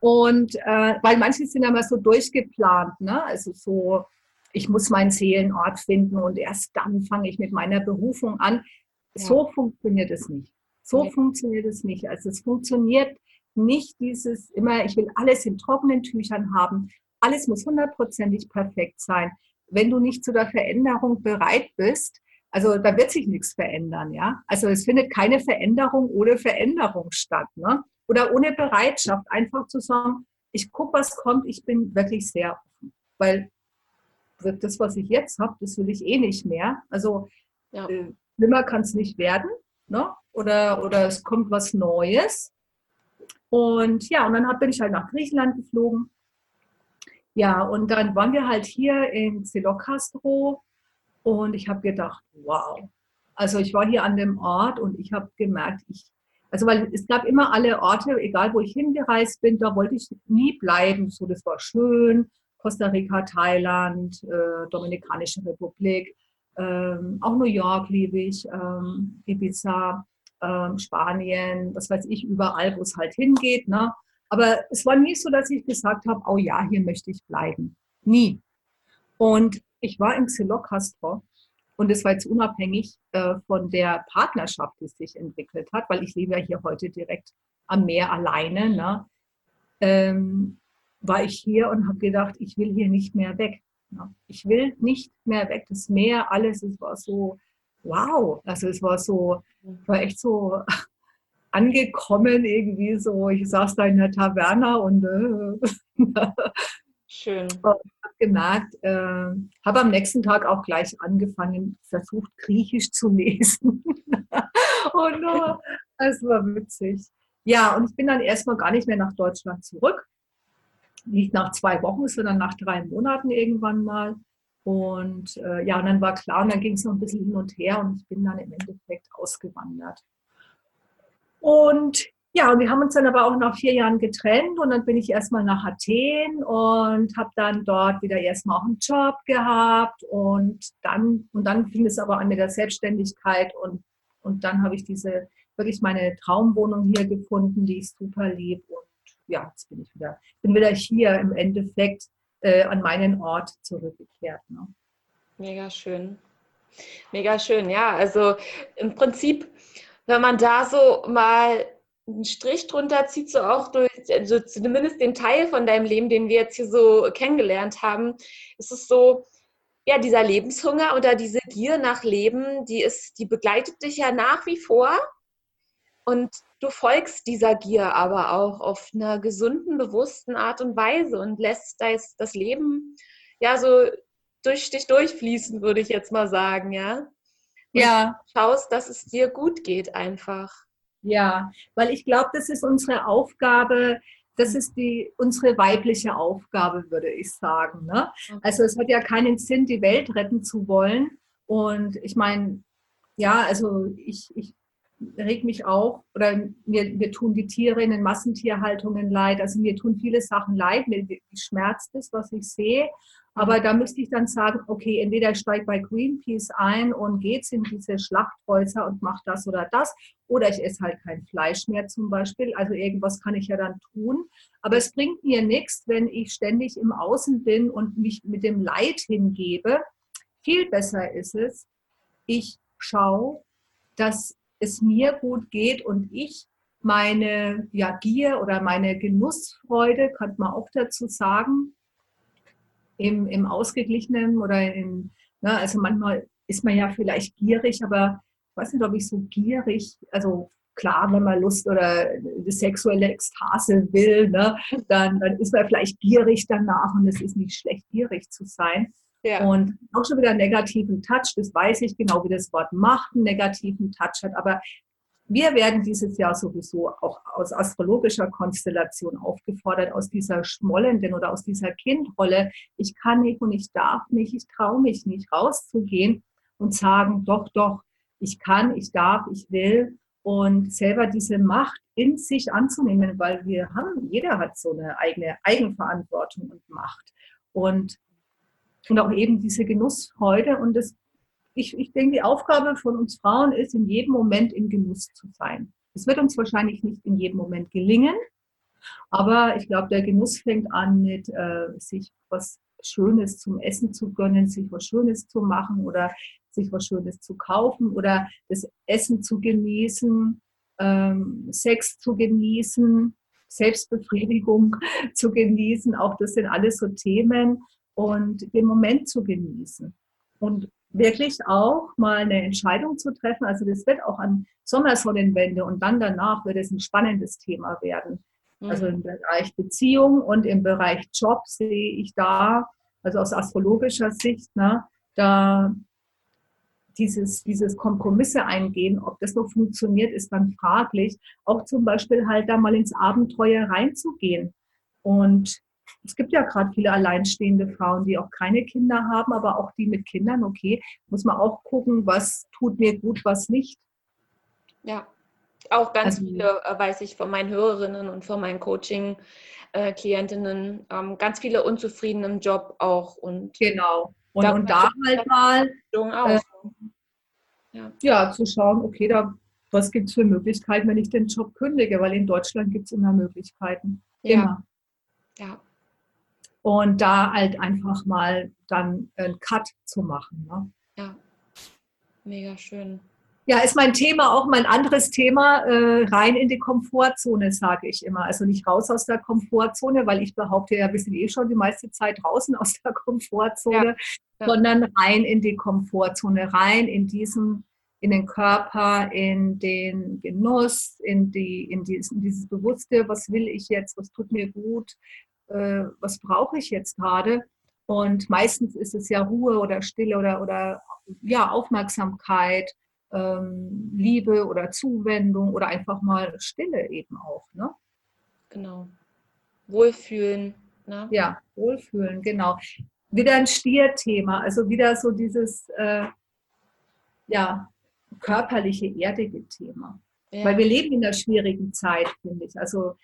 Und äh, weil manche sind immer so durchgeplant, ne? Also so, ich muss meinen Seelenort finden und erst dann fange ich mit meiner Berufung an. Ja. So funktioniert es nicht. So ja. funktioniert es nicht. Also es funktioniert nicht dieses immer, ich will alles in trockenen Tüchern haben. Alles muss hundertprozentig perfekt sein. Wenn du nicht zu der Veränderung bereit bist, also da wird sich nichts verändern, ja. Also es findet keine Veränderung ohne Veränderung statt, ne? Oder ohne Bereitschaft, einfach zu sagen, ich gucke, was kommt, ich bin wirklich sehr offen. Weil das, was ich jetzt habe, das will ich eh nicht mehr. Also ja. äh, schlimmer kann es nicht werden. Ne? Oder, oder es kommt was Neues. Und ja, und dann bin ich halt nach Griechenland geflogen. Ja, und dann waren wir halt hier in Zelokastro und ich habe gedacht, wow. Also ich war hier an dem Ort und ich habe gemerkt, ich, also weil es gab immer alle Orte, egal wo ich hingereist bin, da wollte ich nie bleiben. So, das war schön. Costa Rica, Thailand, äh, Dominikanische Republik, ähm, auch New York liebe ich, ähm, Ibiza, ähm, Spanien, was weiß ich, überall, wo es halt hingeht. Ne? Aber es war nie so, dass ich gesagt habe, oh ja, hier möchte ich bleiben. Nie. Und ich war in Xilocastro und es war jetzt unabhängig äh, von der Partnerschaft, die sich entwickelt hat, weil ich lebe ja hier heute direkt am Meer alleine. Ne? Ähm, war ich hier und habe gedacht, ich will hier nicht mehr weg. Ne? Ich will nicht mehr weg. Das Meer, alles, es war so, wow. Also es war so, war echt so angekommen irgendwie so. Ich saß da in der Taverna und äh, schön. habe gemerkt, äh, habe am nächsten Tag auch gleich angefangen, versucht Griechisch zu lesen. und äh, es war witzig. Ja, und ich bin dann erstmal gar nicht mehr nach Deutschland zurück. Nicht nach zwei Wochen, sondern nach drei Monaten irgendwann mal. Und äh, ja, und dann war klar, und dann ging es noch ein bisschen hin und her und ich bin dann im Endeffekt ausgewandert. Und ja, und wir haben uns dann aber auch nach vier Jahren getrennt und dann bin ich erstmal nach Athen und habe dann dort wieder erstmal auch einen Job gehabt und dann, und dann fing es aber an mit der Selbstständigkeit und, und dann habe ich diese, wirklich meine Traumwohnung hier gefunden, die ich super lieb und ja, jetzt bin ich wieder, bin wieder hier im Endeffekt äh, an meinen Ort zurückgekehrt. Ne? Mega schön. Mega schön, ja. Also im Prinzip wenn man da so mal einen Strich drunter zieht, so auch durch, also zumindest den Teil von deinem Leben, den wir jetzt hier so kennengelernt haben, ist es so, ja, dieser Lebenshunger oder diese Gier nach Leben, die ist, die begleitet dich ja nach wie vor. Und du folgst dieser Gier aber auch auf einer gesunden, bewussten Art und Weise und lässt das, das Leben ja so durch dich durchfließen, würde ich jetzt mal sagen, ja ja. schaust, dass es dir gut geht einfach. Ja, weil ich glaube, das ist unsere Aufgabe, das ist die, unsere weibliche Aufgabe, würde ich sagen. Ne? Okay. Also es hat ja keinen Sinn, die Welt retten zu wollen. Und ich meine, ja, also ich, ich reg mich auch, oder mir, mir tun die Tiere in den Massentierhaltungen leid. Also mir tun viele Sachen leid, mir schmerzt es, was ich sehe. Aber da müsste ich dann sagen, okay, entweder ich steige bei Greenpeace ein und geht's in diese Schlachthäuser und mache das oder das, oder ich esse halt kein Fleisch mehr zum Beispiel. Also irgendwas kann ich ja dann tun. Aber es bringt mir nichts, wenn ich ständig im Außen bin und mich mit dem Leid hingebe. Viel besser ist es, ich schaue, dass es mir gut geht und ich meine ja, Gier oder meine Genussfreude, könnte man auch dazu sagen, im, im Ausgeglichenen oder im, ne, also manchmal ist man ja vielleicht gierig, aber ich weiß nicht, ob ich so gierig, also klar, wenn man Lust oder sexuelle Ekstase will, ne, dann, dann ist man vielleicht gierig danach und es ist nicht schlecht, gierig zu sein. Ja. Und auch schon wieder einen negativen Touch, das weiß ich genau, wie das Wort Macht einen negativen Touch hat, aber wir werden dieses Jahr sowieso auch aus astrologischer Konstellation aufgefordert, aus dieser schmollenden oder aus dieser Kindrolle, ich kann nicht und ich darf nicht, ich traue mich nicht, rauszugehen und sagen, doch, doch, ich kann, ich darf, ich will. Und selber diese Macht in sich anzunehmen, weil wir haben, jeder hat so eine eigene Eigenverantwortung und Macht. Und, und auch eben diese Genussfreude und das ich, ich denke, die Aufgabe von uns Frauen ist, in jedem Moment im Genuss zu sein. Es wird uns wahrscheinlich nicht in jedem Moment gelingen, aber ich glaube, der Genuss fängt an mit äh, sich was Schönes zum Essen zu gönnen, sich was Schönes zu machen oder sich was Schönes zu kaufen oder das Essen zu genießen ähm, Sex zu genießen, Selbstbefriedigung zu genießen. Auch das sind alles so Themen und den Moment zu genießen. Und wirklich auch mal eine Entscheidung zu treffen. Also das wird auch an Sommersonnenwende und dann danach wird es ein spannendes Thema werden. Also im Bereich Beziehung und im Bereich Job sehe ich da, also aus astrologischer Sicht, ne, da dieses, dieses Kompromisse eingehen, ob das noch funktioniert, ist dann fraglich. Auch zum Beispiel halt da mal ins Abenteuer reinzugehen. Und es gibt ja gerade viele alleinstehende Frauen, die auch keine Kinder haben, aber auch die mit Kindern, okay, muss man auch gucken, was tut mir gut, was nicht. Ja, auch ganz also, viele, äh, weiß ich von meinen Hörerinnen und von meinen Coaching-Klientinnen, äh, ähm, ganz viele unzufrieden im Job auch. Und genau. Und, und da halt mal äh, ja. ja. zu schauen, okay, da, was gibt es für Möglichkeiten, wenn ich den Job kündige, weil in Deutschland gibt es immer Möglichkeiten. Immer. Ja. Und da halt einfach mal dann einen Cut zu machen. Ne? Ja, mega schön. Ja, ist mein Thema auch mein anderes Thema, äh, rein in die Komfortzone, sage ich immer. Also nicht raus aus der Komfortzone, weil ich behaupte ja, wir sind eh schon die meiste Zeit draußen aus der Komfortzone, ja. Sondern rein in die Komfortzone, rein in diesen, in den Körper, in den Genuss, in, die, in, dieses, in dieses Bewusste, was will ich jetzt, was tut mir gut, äh, was brauche ich jetzt gerade. Und meistens ist es ja Ruhe oder Stille oder, oder ja, Aufmerksamkeit ähm, Liebe oder Zuwendung oder einfach mal Stille eben auch. Ne? Genau. Wohlfühlen. Ne? Ja, Wohlfühlen, genau. Wieder ein Stierthema, also wieder so dieses äh, ja, körperliche, erdige Thema. Ja. Weil wir leben in einer schwierigen Zeit, finde ich. Also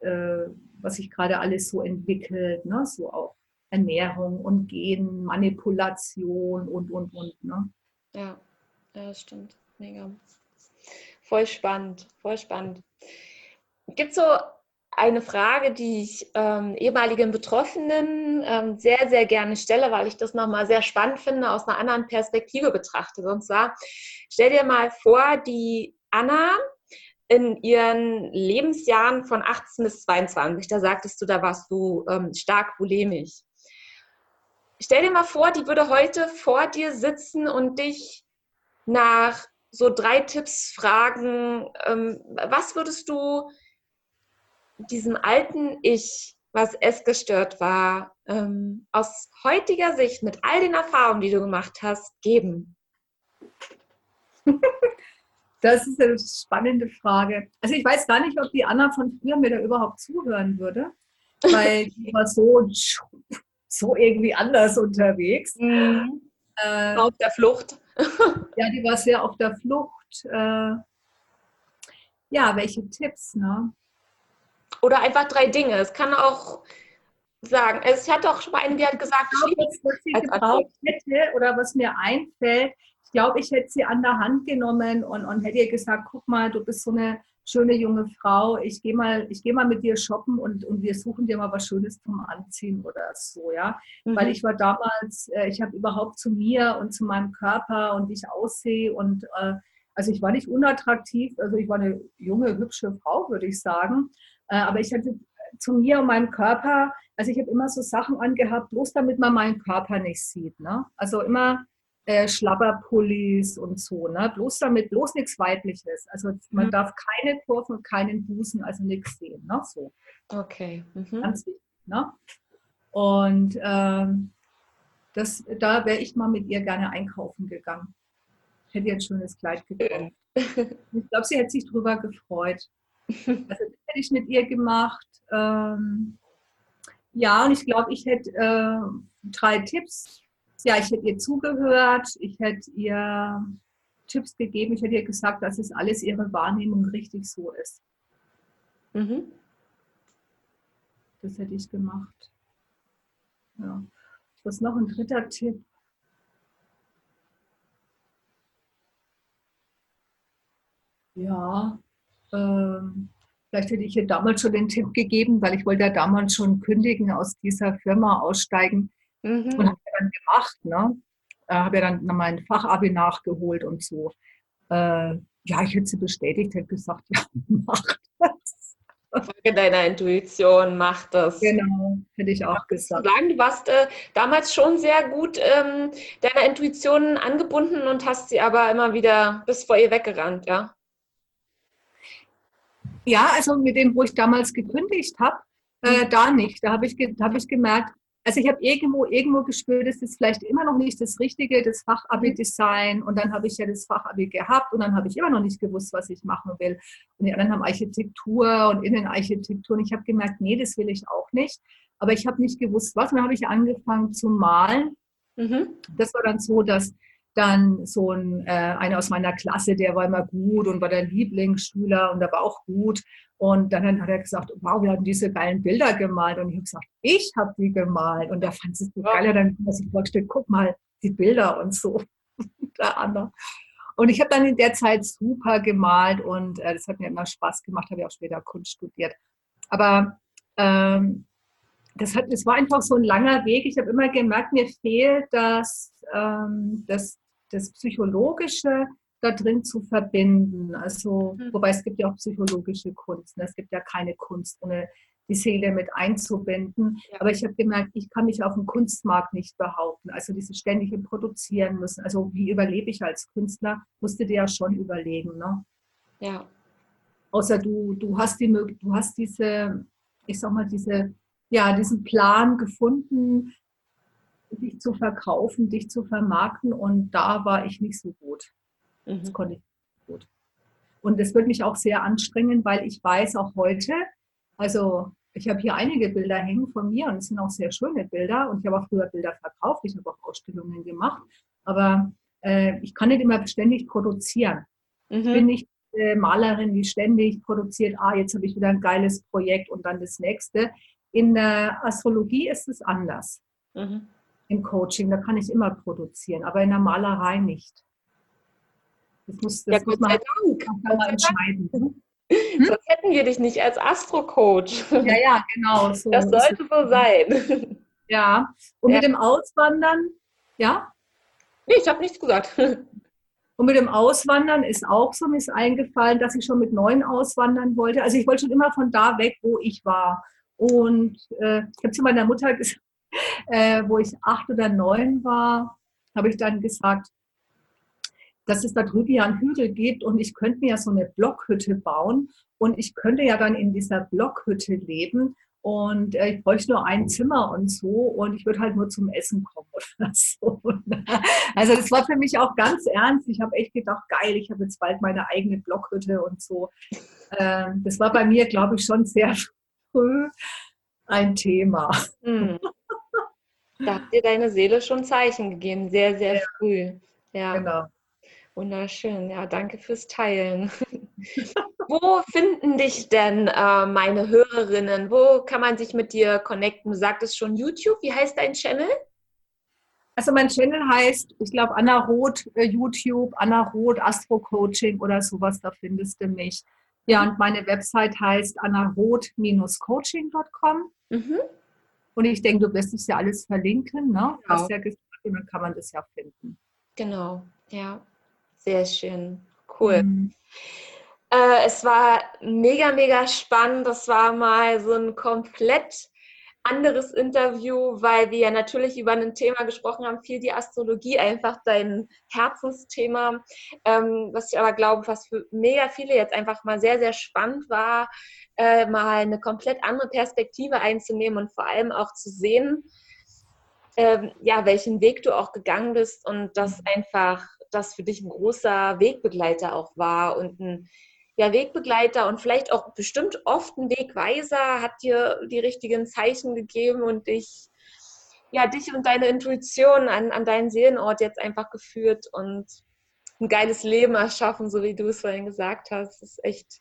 äh, was sich gerade alles so entwickelt, ne? so auch Ernährung und Genmanipulation und, und, und. Ne? Ja. Ja, das stimmt. Mega. Voll spannend, voll spannend. Gibt es so eine Frage, die ich ähm, ehemaligen Betroffenen ähm, sehr, sehr gerne stelle, weil ich das nochmal sehr spannend finde, aus einer anderen Perspektive betrachte. Und zwar, stell dir mal vor, die Anna in ihren Lebensjahren von 18 bis 22, da sagtest du, da warst du ähm, stark bulimisch. Stell dir mal vor, die würde heute vor dir sitzen und dich nach so drei Tipps fragen, ähm, was würdest du diesem alten Ich, was es gestört war, ähm, aus heutiger Sicht mit all den Erfahrungen, die du gemacht hast, geben? Das ist eine spannende Frage. Also ich weiß gar nicht, ob die Anna von früher mir da überhaupt zuhören würde, weil die war so, so irgendwie anders unterwegs. Mhm. Äh, Auf der Flucht ja, die war sehr auf der Flucht. Äh, ja, welche Tipps, ne? Oder einfach drei Dinge. Es kann auch sagen, es hat auch schon mal eine, die hat gesagt, ich glaube, was sie gebraucht hätte oder was mir einfällt, ich glaube, ich hätte sie an der Hand genommen und, und hätte ihr gesagt, guck mal, du bist so eine schöne junge Frau, ich gehe mal, geh mal mit dir shoppen und, und wir suchen dir mal was Schönes zum Anziehen oder so, ja. Mhm. Weil ich war damals, äh, ich habe überhaupt zu mir und zu meinem Körper und wie ich aussehe und äh, also ich war nicht unattraktiv, also ich war eine junge, hübsche Frau, würde ich sagen. Äh, aber ich hatte zu mir und meinem Körper, also ich habe immer so Sachen angehabt, bloß damit man meinen Körper nicht sieht. Ne? Also immer äh, Schlabberpullis und so. Ne? Bloß damit, bloß nichts Weibliches. Also man mhm. darf keine Kurven, keinen Busen, also nichts sehen. Ne? So. Okay. Mhm. Ganz wichtig. Ne? Und ähm, das, da wäre ich mal mit ihr gerne einkaufen gegangen. Ich hätte ihr ein schönes Kleid gekauft. ich glaube, sie hätte sich darüber gefreut. Also das hätte ich mit ihr gemacht. Ähm, ja, und ich glaube, ich hätte äh, drei Tipps ja, ich hätte ihr zugehört, ich hätte ihr Tipps gegeben, ich hätte ihr gesagt, dass es alles ihre Wahrnehmung richtig so ist. Mhm. Das hätte ich gemacht. Ja. Was noch ein dritter Tipp? Ja, ähm, vielleicht hätte ich ihr damals schon den Tipp gegeben, weil ich wollte ja damals schon kündigen, aus dieser Firma aussteigen. Mhm. Und habe dann gemacht, ne? Äh, habe ja dann mein Fachabi nachgeholt und so. Äh, ja, ich hätte sie bestätigt, hätte gesagt, ja, mach das. Folge deiner Intuition, mach das. Genau, hätte ich auch gesagt. Du sagen, du warst äh, damals schon sehr gut ähm, deiner Intuition angebunden und hast sie aber immer wieder bis vor ihr weggerannt, ja? Ja, also mit dem, wo ich damals gekündigt habe, äh, mhm. da nicht. Da habe ich, hab ich gemerkt, also ich habe irgendwo, irgendwo gespürt, es ist vielleicht immer noch nicht das Richtige, das Fachabi-Design. Und dann habe ich ja das Fachabi gehabt und dann habe ich immer noch nicht gewusst, was ich machen will. Und die anderen haben Architektur und Innenarchitektur. Und ich habe gemerkt, nee, das will ich auch nicht. Aber ich habe nicht gewusst, was. Und dann habe ich angefangen zu malen. Mhm. Das war dann so, dass dann so ein, äh, einer aus meiner Klasse, der war immer gut und war der Lieblingsschüler und der war auch gut. Und dann hat er gesagt, wow, wir haben diese geilen Bilder gemalt. Und ich habe gesagt, ich habe die gemalt. Und er fand es so geil. Er dann sich vorgestellt, guck mal, die Bilder und so. der andere. Und ich habe dann in der Zeit super gemalt und äh, das hat mir immer Spaß gemacht, habe ich auch später Kunst studiert. Aber ähm, das, hat, das war einfach so ein langer Weg. Ich habe immer gemerkt, mir fehlt das, ähm, das, das Psychologische, da drin zu verbinden. Also, mhm. wobei es gibt ja auch psychologische Kunst. Ne? Es gibt ja keine Kunst, ohne die Seele mit einzubinden. Ja. Aber ich habe gemerkt, ich kann mich auf dem Kunstmarkt nicht behaupten. Also dieses ständige Produzieren müssen. Also wie überlebe ich als Künstler, musste dir ja schon überlegen. Ne? Ja. Außer du, du hast die du hast diese, ich sag mal, diese, ja, diesen Plan gefunden, dich zu verkaufen, dich zu vermarkten. Und da war ich nicht so gut. Mhm. Das konnte ich gut. Und das wird mich auch sehr anstrengen, weil ich weiß auch heute, also ich habe hier einige Bilder hängen von mir und es sind auch sehr schöne Bilder und ich habe auch früher Bilder verkauft, ich habe auch Ausstellungen gemacht, aber äh, ich kann nicht immer ständig produzieren. Mhm. Ich bin nicht äh, Malerin, die ständig produziert, ah, jetzt habe ich wieder ein geiles Projekt und dann das nächste. In der Astrologie ist es anders. Mhm. Im Coaching, da kann ich immer produzieren, aber in der Malerei nicht. Das muss, das ja, Gott sei Dank. Gott sei entscheiden. Hm? Sonst hätten wir dich nicht als Astro-Coach. Ja, ja, genau. So das sollte so sein. Ja, und ja. mit dem Auswandern, ja? Nee, ich habe nichts gesagt. Und mit dem Auswandern ist auch so, mir ist eingefallen, dass ich schon mit neun auswandern wollte. Also ich wollte schon immer von da weg, wo ich war. Und äh, ich habe zu meiner Mutter gesagt, äh, wo ich acht oder neun war, habe ich dann gesagt, dass es da drüben ja einen Hügel gibt und ich könnte mir ja so eine Blockhütte bauen und ich könnte ja dann in dieser Blockhütte leben und äh, ich bräuchte nur ein Zimmer und so und ich würde halt nur zum Essen kommen oder so. Also das war für mich auch ganz ernst. Ich habe echt gedacht, geil, ich habe jetzt bald meine eigene Blockhütte und so. Ähm, das war bei mir, glaube ich, schon sehr früh ein Thema. Hm. Da hat dir deine Seele schon Zeichen gegeben, sehr, sehr ja. früh. Ja. Genau. Wunderschön, ja, danke fürs Teilen. Wo finden dich denn äh, meine Hörerinnen? Wo kann man sich mit dir connecten? Du sagtest schon YouTube. Wie heißt dein Channel? Also mein Channel heißt, ich glaube, Anna Roth, äh, YouTube, Anna Roth, Astro Coaching oder sowas, da findest du mich. Ja, und meine Website heißt annaroth-coaching.com. Mhm. Und ich denke, du wirst es ja alles verlinken, ne? Genau. Hast ja gesagt, und dann kann man das ja finden. Genau, ja. Sehr schön. Cool. Mhm. Äh, es war mega, mega spannend. Das war mal so ein komplett anderes Interview, weil wir ja natürlich über ein Thema gesprochen haben, viel die Astrologie, einfach dein Herzensthema, ähm, was ich aber glaube, was für mega viele jetzt einfach mal sehr, sehr spannend war, äh, mal eine komplett andere Perspektive einzunehmen und vor allem auch zu sehen, ähm, ja, welchen Weg du auch gegangen bist und das einfach das für dich ein großer Wegbegleiter auch war und ein ja, Wegbegleiter und vielleicht auch bestimmt oft ein Wegweiser, hat dir die richtigen Zeichen gegeben und dich, ja, dich und deine Intuition an, an deinen Seelenort jetzt einfach geführt und ein geiles Leben erschaffen, so wie du es vorhin gesagt hast. Das ist echt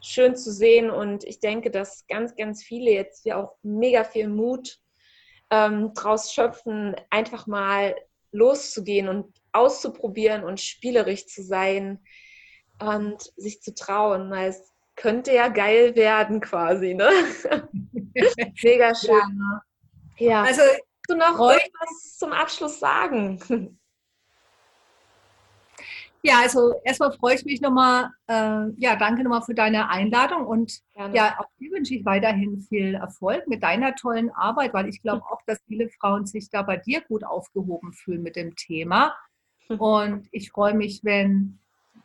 schön zu sehen und ich denke, dass ganz, ganz viele jetzt ja auch mega viel Mut ähm, draus schöpfen, einfach mal loszugehen und auszuprobieren und spielerisch zu sein und sich zu trauen, weil es könnte ja geil werden quasi, ne? Mega schön. Ja. ja. Also du noch etwas zum Abschluss sagen? Ja, also erstmal freue ich mich nochmal, äh, ja, danke nochmal für deine Einladung und Gerne. ja, auch dir wünsche ich weiterhin viel Erfolg mit deiner tollen Arbeit, weil ich glaube auch, dass viele Frauen sich da bei dir gut aufgehoben fühlen mit dem Thema. Und ich freue mich, wenn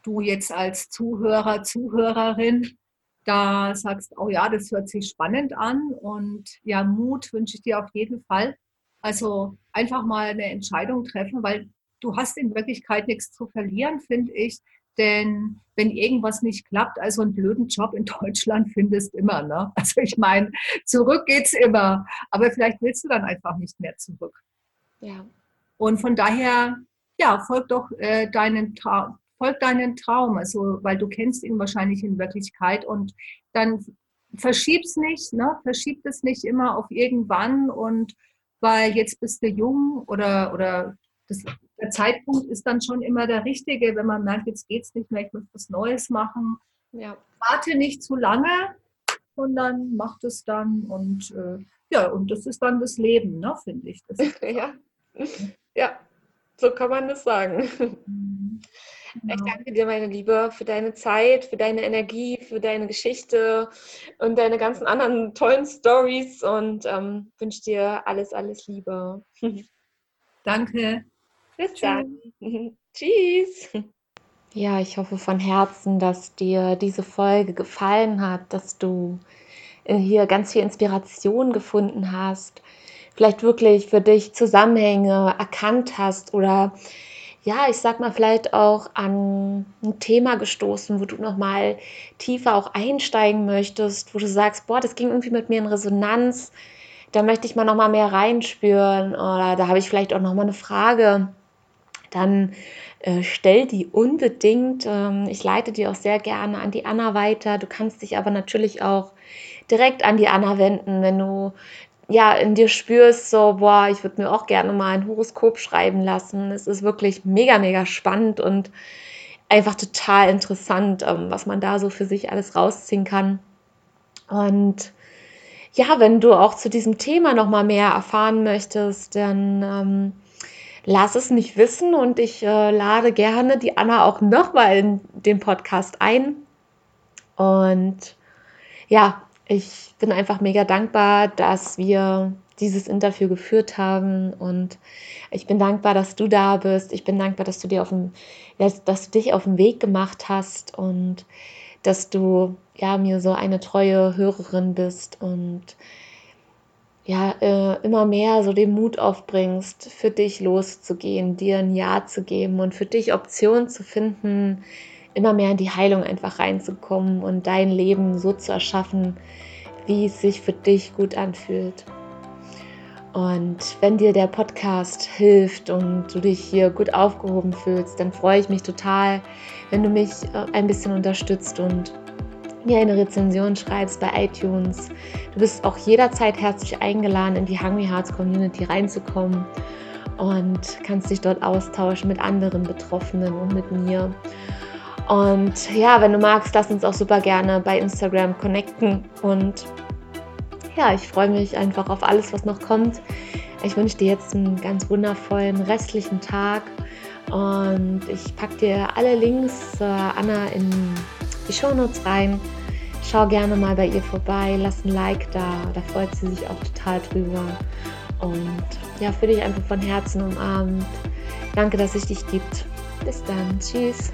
du jetzt als Zuhörer, Zuhörerin da sagst, oh ja, das hört sich spannend an und ja, Mut wünsche ich dir auf jeden Fall. Also einfach mal eine Entscheidung treffen, weil du hast in Wirklichkeit nichts zu verlieren, finde ich. Denn wenn irgendwas nicht klappt, also einen blöden Job in Deutschland findest immer. Ne? Also ich meine, zurück geht's immer. Aber vielleicht willst du dann einfach nicht mehr zurück. Ja. Und von daher, ja, folg doch äh, deinen Traum, folg deinen Traum, also weil du kennst ihn wahrscheinlich in Wirklichkeit und dann verschieb's nicht, ne? verschieb es nicht immer auf irgendwann und weil jetzt bist du jung oder, oder das, der Zeitpunkt ist dann schon immer der richtige, wenn man merkt, jetzt geht es nicht mehr, ich muss was Neues machen. Ja. Warte nicht zu lange, sondern mach das dann und äh, ja, und das ist dann das Leben, ne, finde ich. ja. ja, so kann man das sagen. Mhm. Ich danke dir, meine Liebe, für deine Zeit, für deine Energie, für deine Geschichte und deine ganzen anderen tollen Stories und ähm, wünsche dir alles, alles Liebe. Danke. Bis dann. Tschüss. Ja, ich hoffe von Herzen, dass dir diese Folge gefallen hat, dass du äh, hier ganz viel Inspiration gefunden hast, vielleicht wirklich für dich Zusammenhänge erkannt hast oder ja, ich sag mal, vielleicht auch an ein Thema gestoßen, wo du nochmal tiefer auch einsteigen möchtest, wo du sagst, boah, das ging irgendwie mit mir in Resonanz, da möchte ich mal nochmal mehr reinspüren oder da habe ich vielleicht auch nochmal eine Frage, dann äh, stell die unbedingt. Ähm, ich leite die auch sehr gerne an die Anna weiter. Du kannst dich aber natürlich auch direkt an die Anna wenden, wenn du ja in dir spürst, so, boah, ich würde mir auch gerne mal ein Horoskop schreiben lassen. Es ist wirklich mega, mega spannend und einfach total interessant, ähm, was man da so für sich alles rausziehen kann. Und ja, wenn du auch zu diesem Thema noch mal mehr erfahren möchtest, dann ähm, lass es mich wissen und ich äh, lade gerne die Anna auch noch mal in den Podcast ein. Und ja, ich bin einfach mega dankbar, dass wir dieses Interview geführt haben und ich bin dankbar, dass du da bist. Ich bin dankbar, dass du dir auf dem, dass, du dich auf den Weg gemacht hast und dass du ja mir so eine treue Hörerin bist und ja äh, immer mehr so den Mut aufbringst, für dich loszugehen, dir ein Ja zu geben und für dich Optionen zu finden, immer mehr in die Heilung einfach reinzukommen und dein Leben so zu erschaffen, wie es sich für dich gut anfühlt. Und wenn dir der Podcast hilft und du dich hier gut aufgehoben fühlst, dann freue ich mich total, wenn du mich äh, ein bisschen unterstützt und mir eine Rezension schreibst bei iTunes. Du bist auch jederzeit herzlich eingeladen, in die Hungry Hearts Community reinzukommen und kannst dich dort austauschen mit anderen Betroffenen und mit mir. Und ja, wenn du magst, lass uns auch super gerne bei Instagram connecten. Und ja, ich freue mich einfach auf alles, was noch kommt. Ich wünsche dir jetzt einen ganz wundervollen restlichen Tag. Und ich packe dir alle Links zur Anna in die Shownotes rein. Schau gerne mal bei ihr vorbei, lass ein Like da, da freut sie sich auch total drüber. Und ja, für dich einfach von Herzen umarmt. Danke, dass es dich gibt. Bis dann. Tschüss.